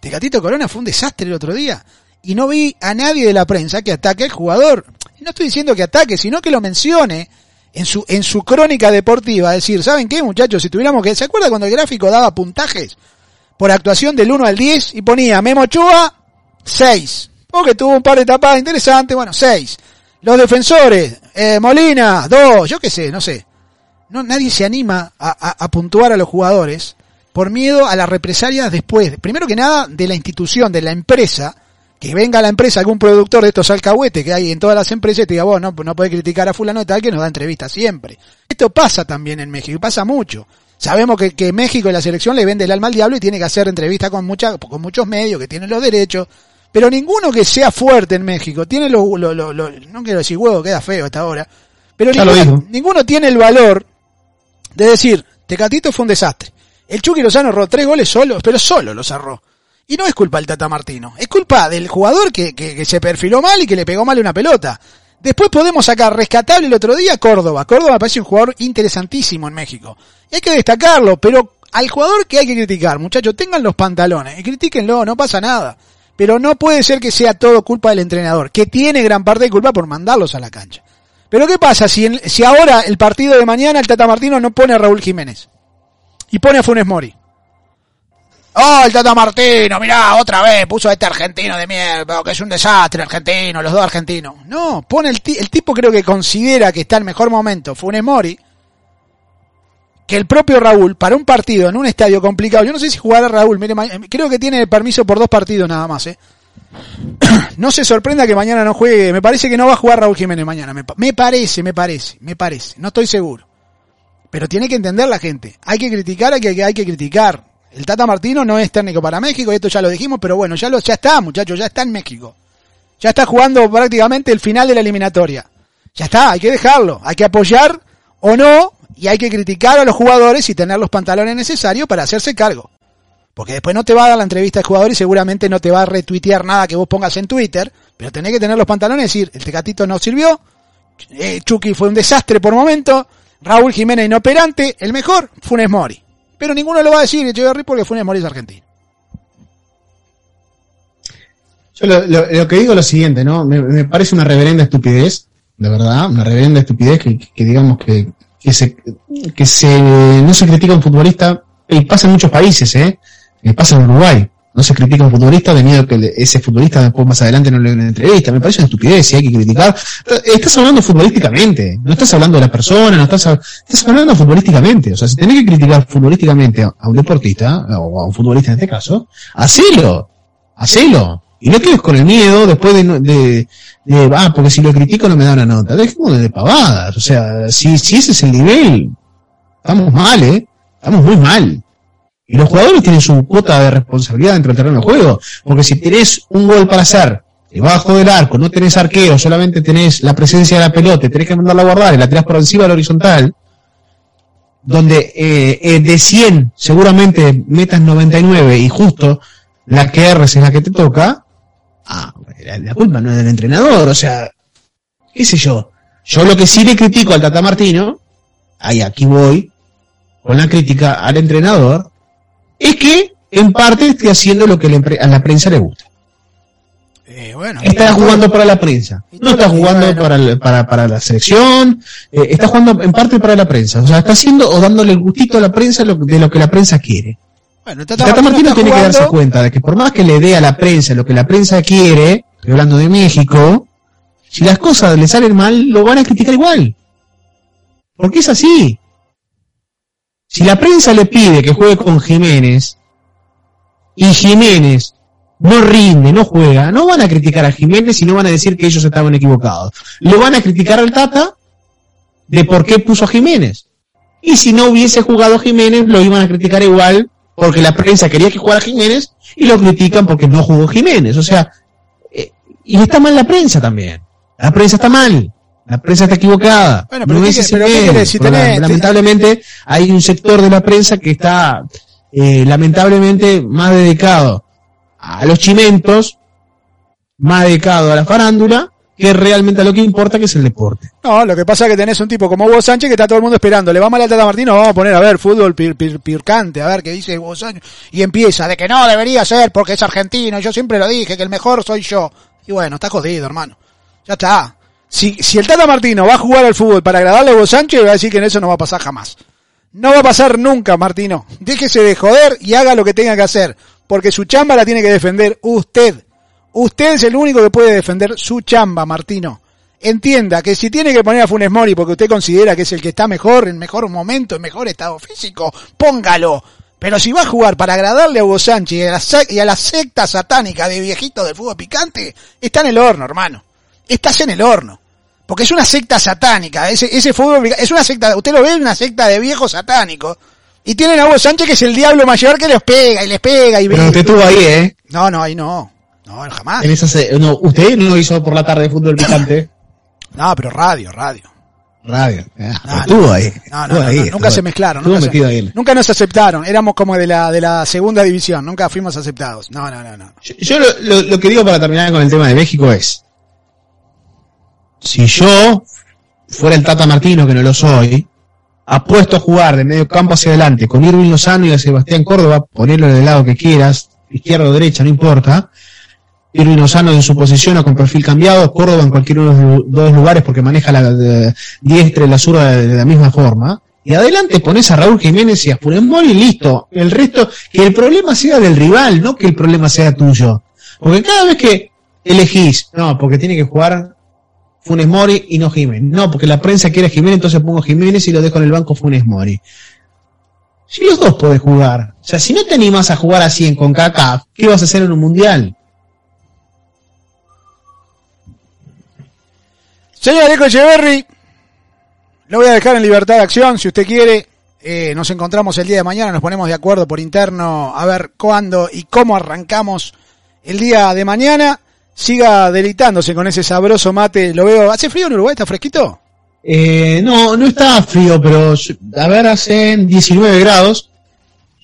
Tecatito Corona fue un desastre el otro día. Y no vi a nadie de la prensa que ataque al jugador. No estoy diciendo que ataque, sino que lo mencione en su, en su crónica deportiva. Decir, ¿saben qué, muchachos? Si tuviéramos que. ¿Se acuerda cuando el gráfico daba puntajes por actuación del 1 al 10 y ponía Memo Ochoa 6? Porque tuvo un par de tapadas interesantes, bueno, 6. Los defensores, eh, Molina, 2, yo qué sé, no sé. No, nadie se anima a, a, puntuar a los jugadores por miedo a las represalias después. Primero que nada, de la institución, de la empresa, que venga la empresa, algún productor de estos alcahuetes que hay en todas las empresas y te diga, vos no, no puede criticar a fulano y tal que nos da entrevistas siempre. Esto pasa también en México, pasa mucho. Sabemos que, que México y la selección le vende el alma al diablo y tiene que hacer entrevistas con, mucha, con muchos medios que tienen los derechos, pero ninguno que sea fuerte en México tiene los, lo, lo, no quiero decir huevo, queda feo hasta ahora, pero ninguno, ninguno, tiene el valor de decir, Tecatito fue un desastre. El Chucky Lozano erró tres goles solo, pero solo los cerró. Y no es culpa del Tata Martino, es culpa del jugador que, que, se perfiló mal y que le pegó mal una pelota. Después podemos sacar rescatable el otro día Córdoba. Córdoba parece un jugador interesantísimo en México. Y hay que destacarlo, pero al jugador que hay que criticar, muchachos, tengan los pantalones y critíquenlo, no pasa nada. Pero no puede ser que sea todo culpa del entrenador, que tiene gran parte de culpa por mandarlos a la cancha. Pero ¿qué pasa si, si ahora el partido de mañana el Tata Martino no pone a Raúl Jiménez? Y pone a Funes Mori. Oh, el Tata Martino, mirá, otra vez puso a este argentino de mierda, que es un desastre argentino, los dos argentinos. No, pone el, el tipo creo que considera que está en mejor momento, Funes Mori, que el propio Raúl, para un partido en un estadio complicado, yo no sé si jugará Raúl, mire, creo que tiene permiso por dos partidos nada más, ¿eh? no se sorprenda que mañana no juegue, me parece que no va a jugar Raúl Jiménez mañana, me, parece, me parece, me parece, no estoy seguro. Pero tiene que entender la gente, hay que criticar, hay que, hay que criticar. El Tata Martino no es técnico para México, esto ya lo dijimos, pero bueno, ya, lo, ya está, muchachos, ya está en México. Ya está jugando prácticamente el final de la eliminatoria. Ya está, hay que dejarlo, hay que apoyar o no y hay que criticar a los jugadores y tener los pantalones necesarios para hacerse cargo. Porque después no te va a dar la entrevista al jugador y seguramente no te va a retuitear nada que vos pongas en Twitter, pero tenés que tener los pantalones y decir, el Tecatito no sirvió, eh, Chucky fue un desastre por momento, Raúl Jiménez inoperante, el mejor, Funes Mori. Pero ninguno lo va a decir, Echeverry, porque Funes Mori es argentino. Yo lo, que digo es lo siguiente, ¿no? Me, parece una reverenda estupidez, de verdad, una reverenda estupidez que digamos que que se, que se, no se critica un futbolista, y pasa en muchos países, ¿eh? pasa en Uruguay, no se critica un futbolista de miedo que ese futbolista después más adelante no le den una entrevista. Me parece una estupidez y hay que criticar. Estás hablando futbolísticamente, no estás hablando de la persona, no estás, estás hablando futbolísticamente. O sea, si tenés que criticar futbolísticamente a un deportista, o a un futbolista en este caso, hacelo, hacelo. Y no quedes con el miedo después de, de, de, ah, porque si lo critico no me da una nota. Dejemos de pavadas. O sea, si, si ese es el nivel, estamos mal, ¿eh? Estamos muy mal. Y los jugadores tienen su cuota de responsabilidad dentro del terreno de juego. Porque si tenés un gol para hacer debajo del arco, no tenés arquero, solamente tenés la presencia de la pelota, tenés que mandarla a guardar y la tirás por encima de la horizontal, donde eh, eh, de 100 seguramente metas 99 y justo la que erres es la que te toca, ah, la, culpa no es del entrenador, o sea, qué sé yo. Yo lo que sí le critico al Tata Martino, ahí aquí voy, con la crítica al entrenador, es que en parte esté haciendo lo que a la prensa le gusta. Eh, bueno, está jugando para la prensa, no está jugando para, para, para, la selección, eh, está jugando en parte para la prensa, o sea, está haciendo o dándole el gustito a la prensa de lo que la prensa quiere. Bueno, Tata, Martino, tiene que darse cuenta de que por más que le dé a la prensa lo que la prensa quiere, hablando de México, si las cosas le salen mal, lo van a criticar igual. Porque es así. Si la prensa le pide que juegue con Jiménez y Jiménez no rinde, no juega, no van a criticar a Jiménez y no van a decir que ellos estaban equivocados. Lo van a criticar al Tata de por qué puso a Jiménez. Y si no hubiese jugado Jiménez, lo iban a criticar igual porque la prensa quería que jugara Jiménez y lo critican porque no jugó Jiménez. O sea, eh, y está mal la prensa también. La prensa está mal. La prensa está equivocada. Bueno, pero, si lamentablemente hay un sector de la prensa que está eh, lamentablemente más dedicado a los chimentos, más dedicado a la farándula que realmente lo que importa que es el deporte. No, lo que pasa es que tenés un tipo como Hugo Sánchez que está todo el mundo esperando. Le va mal al Tata Martino, vamos a poner a ver fútbol pircante, a ver qué dice Hugo Sánchez. Y empieza de que no debería ser porque es argentino. Yo siempre lo dije, que el mejor soy yo. Y bueno, está jodido, hermano. Ya está. Si, si el Tata Martino va a jugar al fútbol para agradarle a Hugo Sánchez, va a decir que en eso no va a pasar jamás. No va a pasar nunca, Martino. Déjese de joder y haga lo que tenga que hacer. Porque su chamba la tiene que defender usted. Usted es el único que puede defender su chamba, Martino. entienda que si tiene que poner a Funes Mori porque usted considera que es el que está mejor, en mejor momento, en mejor estado físico, póngalo. Pero si va a jugar para agradarle a Hugo Sánchez y a, la, y a la secta satánica de viejitos del fútbol picante, está en el horno, hermano. Estás en el horno. Porque es una secta satánica. Ese, ese fútbol es una secta, usted lo ve, una secta de viejos satánicos. Y tienen a Hugo Sánchez que es el diablo mayor que les pega y les pega y Pero usted estuvo ahí, ¿eh? No, no, ahí no. No, jamás. En esa se- no, usted no lo hizo por la tarde fútbol picante. No, pero radio, radio. Radio. Ah, No, estuvo ahí. No, no, estuvo ahí, estuvo nunca se mezclaron. Se- ahí. nunca nos aceptaron. Éramos como de la, de la segunda división. Nunca fuimos aceptados. No, no, no, no. Yo, yo lo, lo- lo que digo para terminar con el tema de México es, si yo fuera el Tata Martino, que no lo soy, apuesto a jugar de medio campo hacia adelante con Irving Lozano y a Sebastián Córdoba, ponerlo del lado que quieras, izquierda o derecha, no importa. Irving Lozano en su posición o con perfil cambiado, Córdoba en cualquiera de los dos lugares porque maneja la diestra y la zurda de, la misma forma. Y adelante pones a Raúl Jiménez y a Mori y listo. El resto, que el problema sea del rival, no que el problema sea tuyo. Porque cada vez que elegís, no, porque tiene que jugar Funes Mori y no Jiménez. No, porque la prensa quiere a Jiménez, entonces pongo Jiménez y lo dejo en el banco Funes Mori. Si los dos podés jugar. O sea, si no te animás a jugar así en CONCACAF, ¿qué vas a hacer en un mundial? Señor Alejo Echeverry, lo voy a dejar en libertad de acción si usted quiere. Eh, nos encontramos el día de mañana, nos ponemos de acuerdo por interno a ver cuándo y cómo arrancamos el día de mañana. Siga delitándose con ese sabroso mate. Lo veo. ¿Hace frío en Uruguay? ¿Está fresquito? Eh, no, no está frío, pero a ver, hacen 19 grados.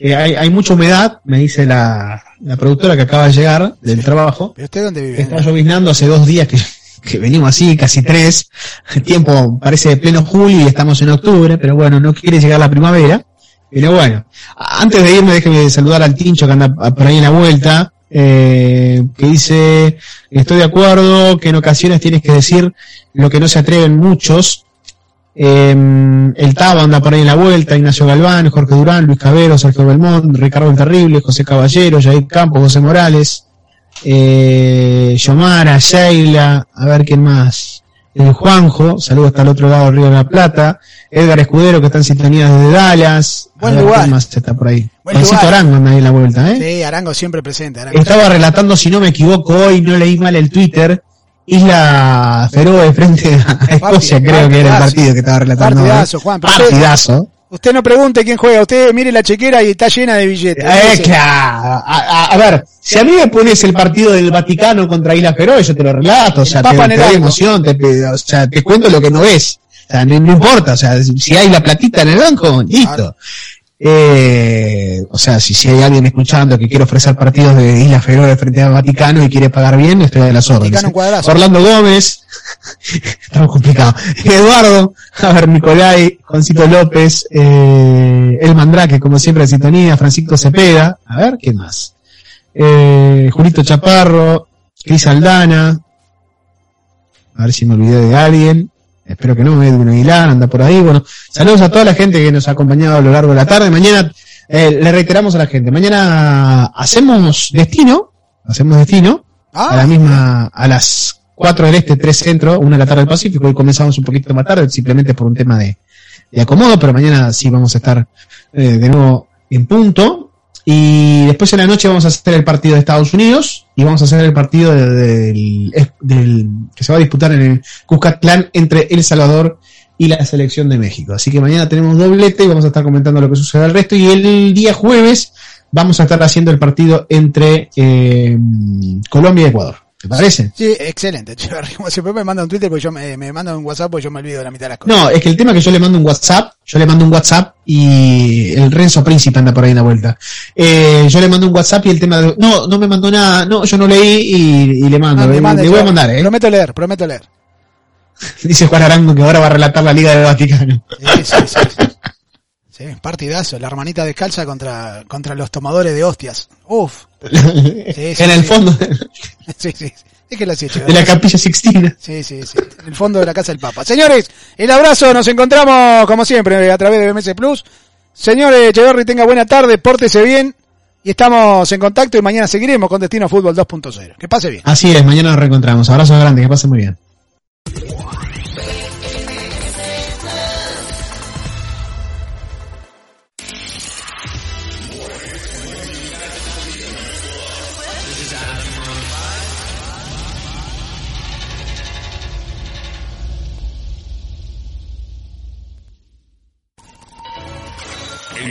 Eh, hay, hay mucha humedad, me dice la, la productora que acaba de llegar del trabajo. ¿Pero usted dónde vive? Está lloviznando hace dos días que, que venimos así, casi tres. El tiempo parece de pleno julio y estamos en octubre, pero bueno, no quiere llegar la primavera. Pero bueno, antes de irme, déjeme saludar al Tincho que anda por ahí en la vuelta, eh, que dice, estoy de acuerdo que en ocasiones tienes que decir lo que no se atreven muchos. Eh, el Taba anda por ahí en la vuelta, Ignacio Galván, Jorge Durán, Luis Cabero, Sergio Belmont, Ricardo el Terrible, José Caballero, Jair Campos, José Morales, eh, Yomara, Sheila, a ver quién más. El Juanjo, saludos hasta el otro lado del Río de la Plata. Edgar Escudero, que está en sintonía desde Dallas. Buen ver lugar. quién más está por ahí. Lugar. Arango anda ahí en la vuelta, ¿eh? Sí, Arango siempre presente. Arango. Estaba relatando, si no me equivoco, hoy no leí mal el Twitter. Isla Feroe frente a Escocia, creo que era el partido que estaba relatando. ¿eh? Partidazo, Juan, Partidazo. Usted no pregunte quién juega. Usted mire la chequera y está llena de billetes. Eh, claro. A, a- ver, si a mí me pones el partido del Vaticano contra Isla Feroe, yo te lo relato, o sea, te, te doy emoción, te, o sea, te cuento lo que no ves. O sea, no, no importa, o sea, si hay la platita en el banco, listo. Eh, o sea, si, si hay alguien escuchando que quiere ofrecer partidos de Isla Feroe frente al Vaticano y quiere pagar bien, estoy a las órdenes. Orlando Gómez, estamos complicados. Eduardo, a ver, Nicolai, Juancito López, eh, El Mandrake, como siempre, en sintonía, Francisco Cepeda, a ver, ¿qué más? Eh, Julito Chaparro, Cris Aldana, a ver si me olvidé de alguien. Espero que no, Edwin Aguilar anda por ahí. Bueno, saludos a toda la gente que nos ha acompañado a lo largo de la tarde. Mañana, eh, le reiteramos a la gente, mañana hacemos destino, hacemos destino, Ah, a la misma, a las 4 del este, 3 centro, 1 de la tarde del Pacífico. Hoy comenzamos un poquito más tarde, simplemente por un tema de, de acomodo, pero mañana sí vamos a estar eh, de nuevo en punto. Y después en la noche vamos a hacer el partido de Estados Unidos y vamos a hacer el partido de- del, del- que se va a disputar en el Cuscatlán entre El Salvador y la selección de México. Así que mañana tenemos doblete y vamos a estar comentando lo que sucede al resto. Y el día jueves vamos a estar haciendo el partido entre eh, Colombia y Ecuador. ¿Te parece? Sí, excelente. Como siempre me manda un Twitter porque yo me, me manda un WhatsApp porque yo me olvido de la mitad de las cosas. No, es que el tema es que yo le mando un WhatsApp, yo le mando un WhatsApp y el Renzo Príncipe anda por ahí en la vuelta. Eh, yo le mando un WhatsApp y el tema de, no, no me mandó nada, no, yo no leí y, y le mando, Mande, le, mande, le voy a mandar, eh. Prometo leer, prometo leer. Dice Juan Arango que ahora va a relatar la Liga del Vaticano. Sí, sí, sí. Sí. Partidazo. La hermanita descalza contra, contra los tomadores de hostias. Uf. sí, en el fondo Sí, sí. Déjelo así, de Echeverry. la capilla Sixtina. Sí, sí, sí. En el fondo de la casa del Papa. Señores, el abrazo. Nos encontramos, como siempre, a través de BMS Plus. Señores, Echeverry, tenga buena tarde, pórtese bien. Y estamos en contacto y mañana seguiremos con Destino Fútbol 2.0. Que pase bien. Así es, mañana nos reencontramos. Abrazo grande, que pasen muy bien.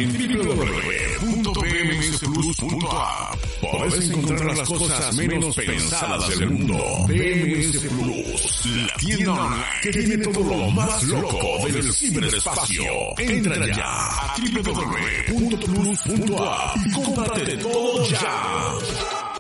En www.bmsplus.app. Podés encontrar las cosas menos pensadas del mundo. BMS Plus, la tienda que tiene todo lo más loco del ciberespacio. Entra ya a www.plus.app y cómprate todo ya.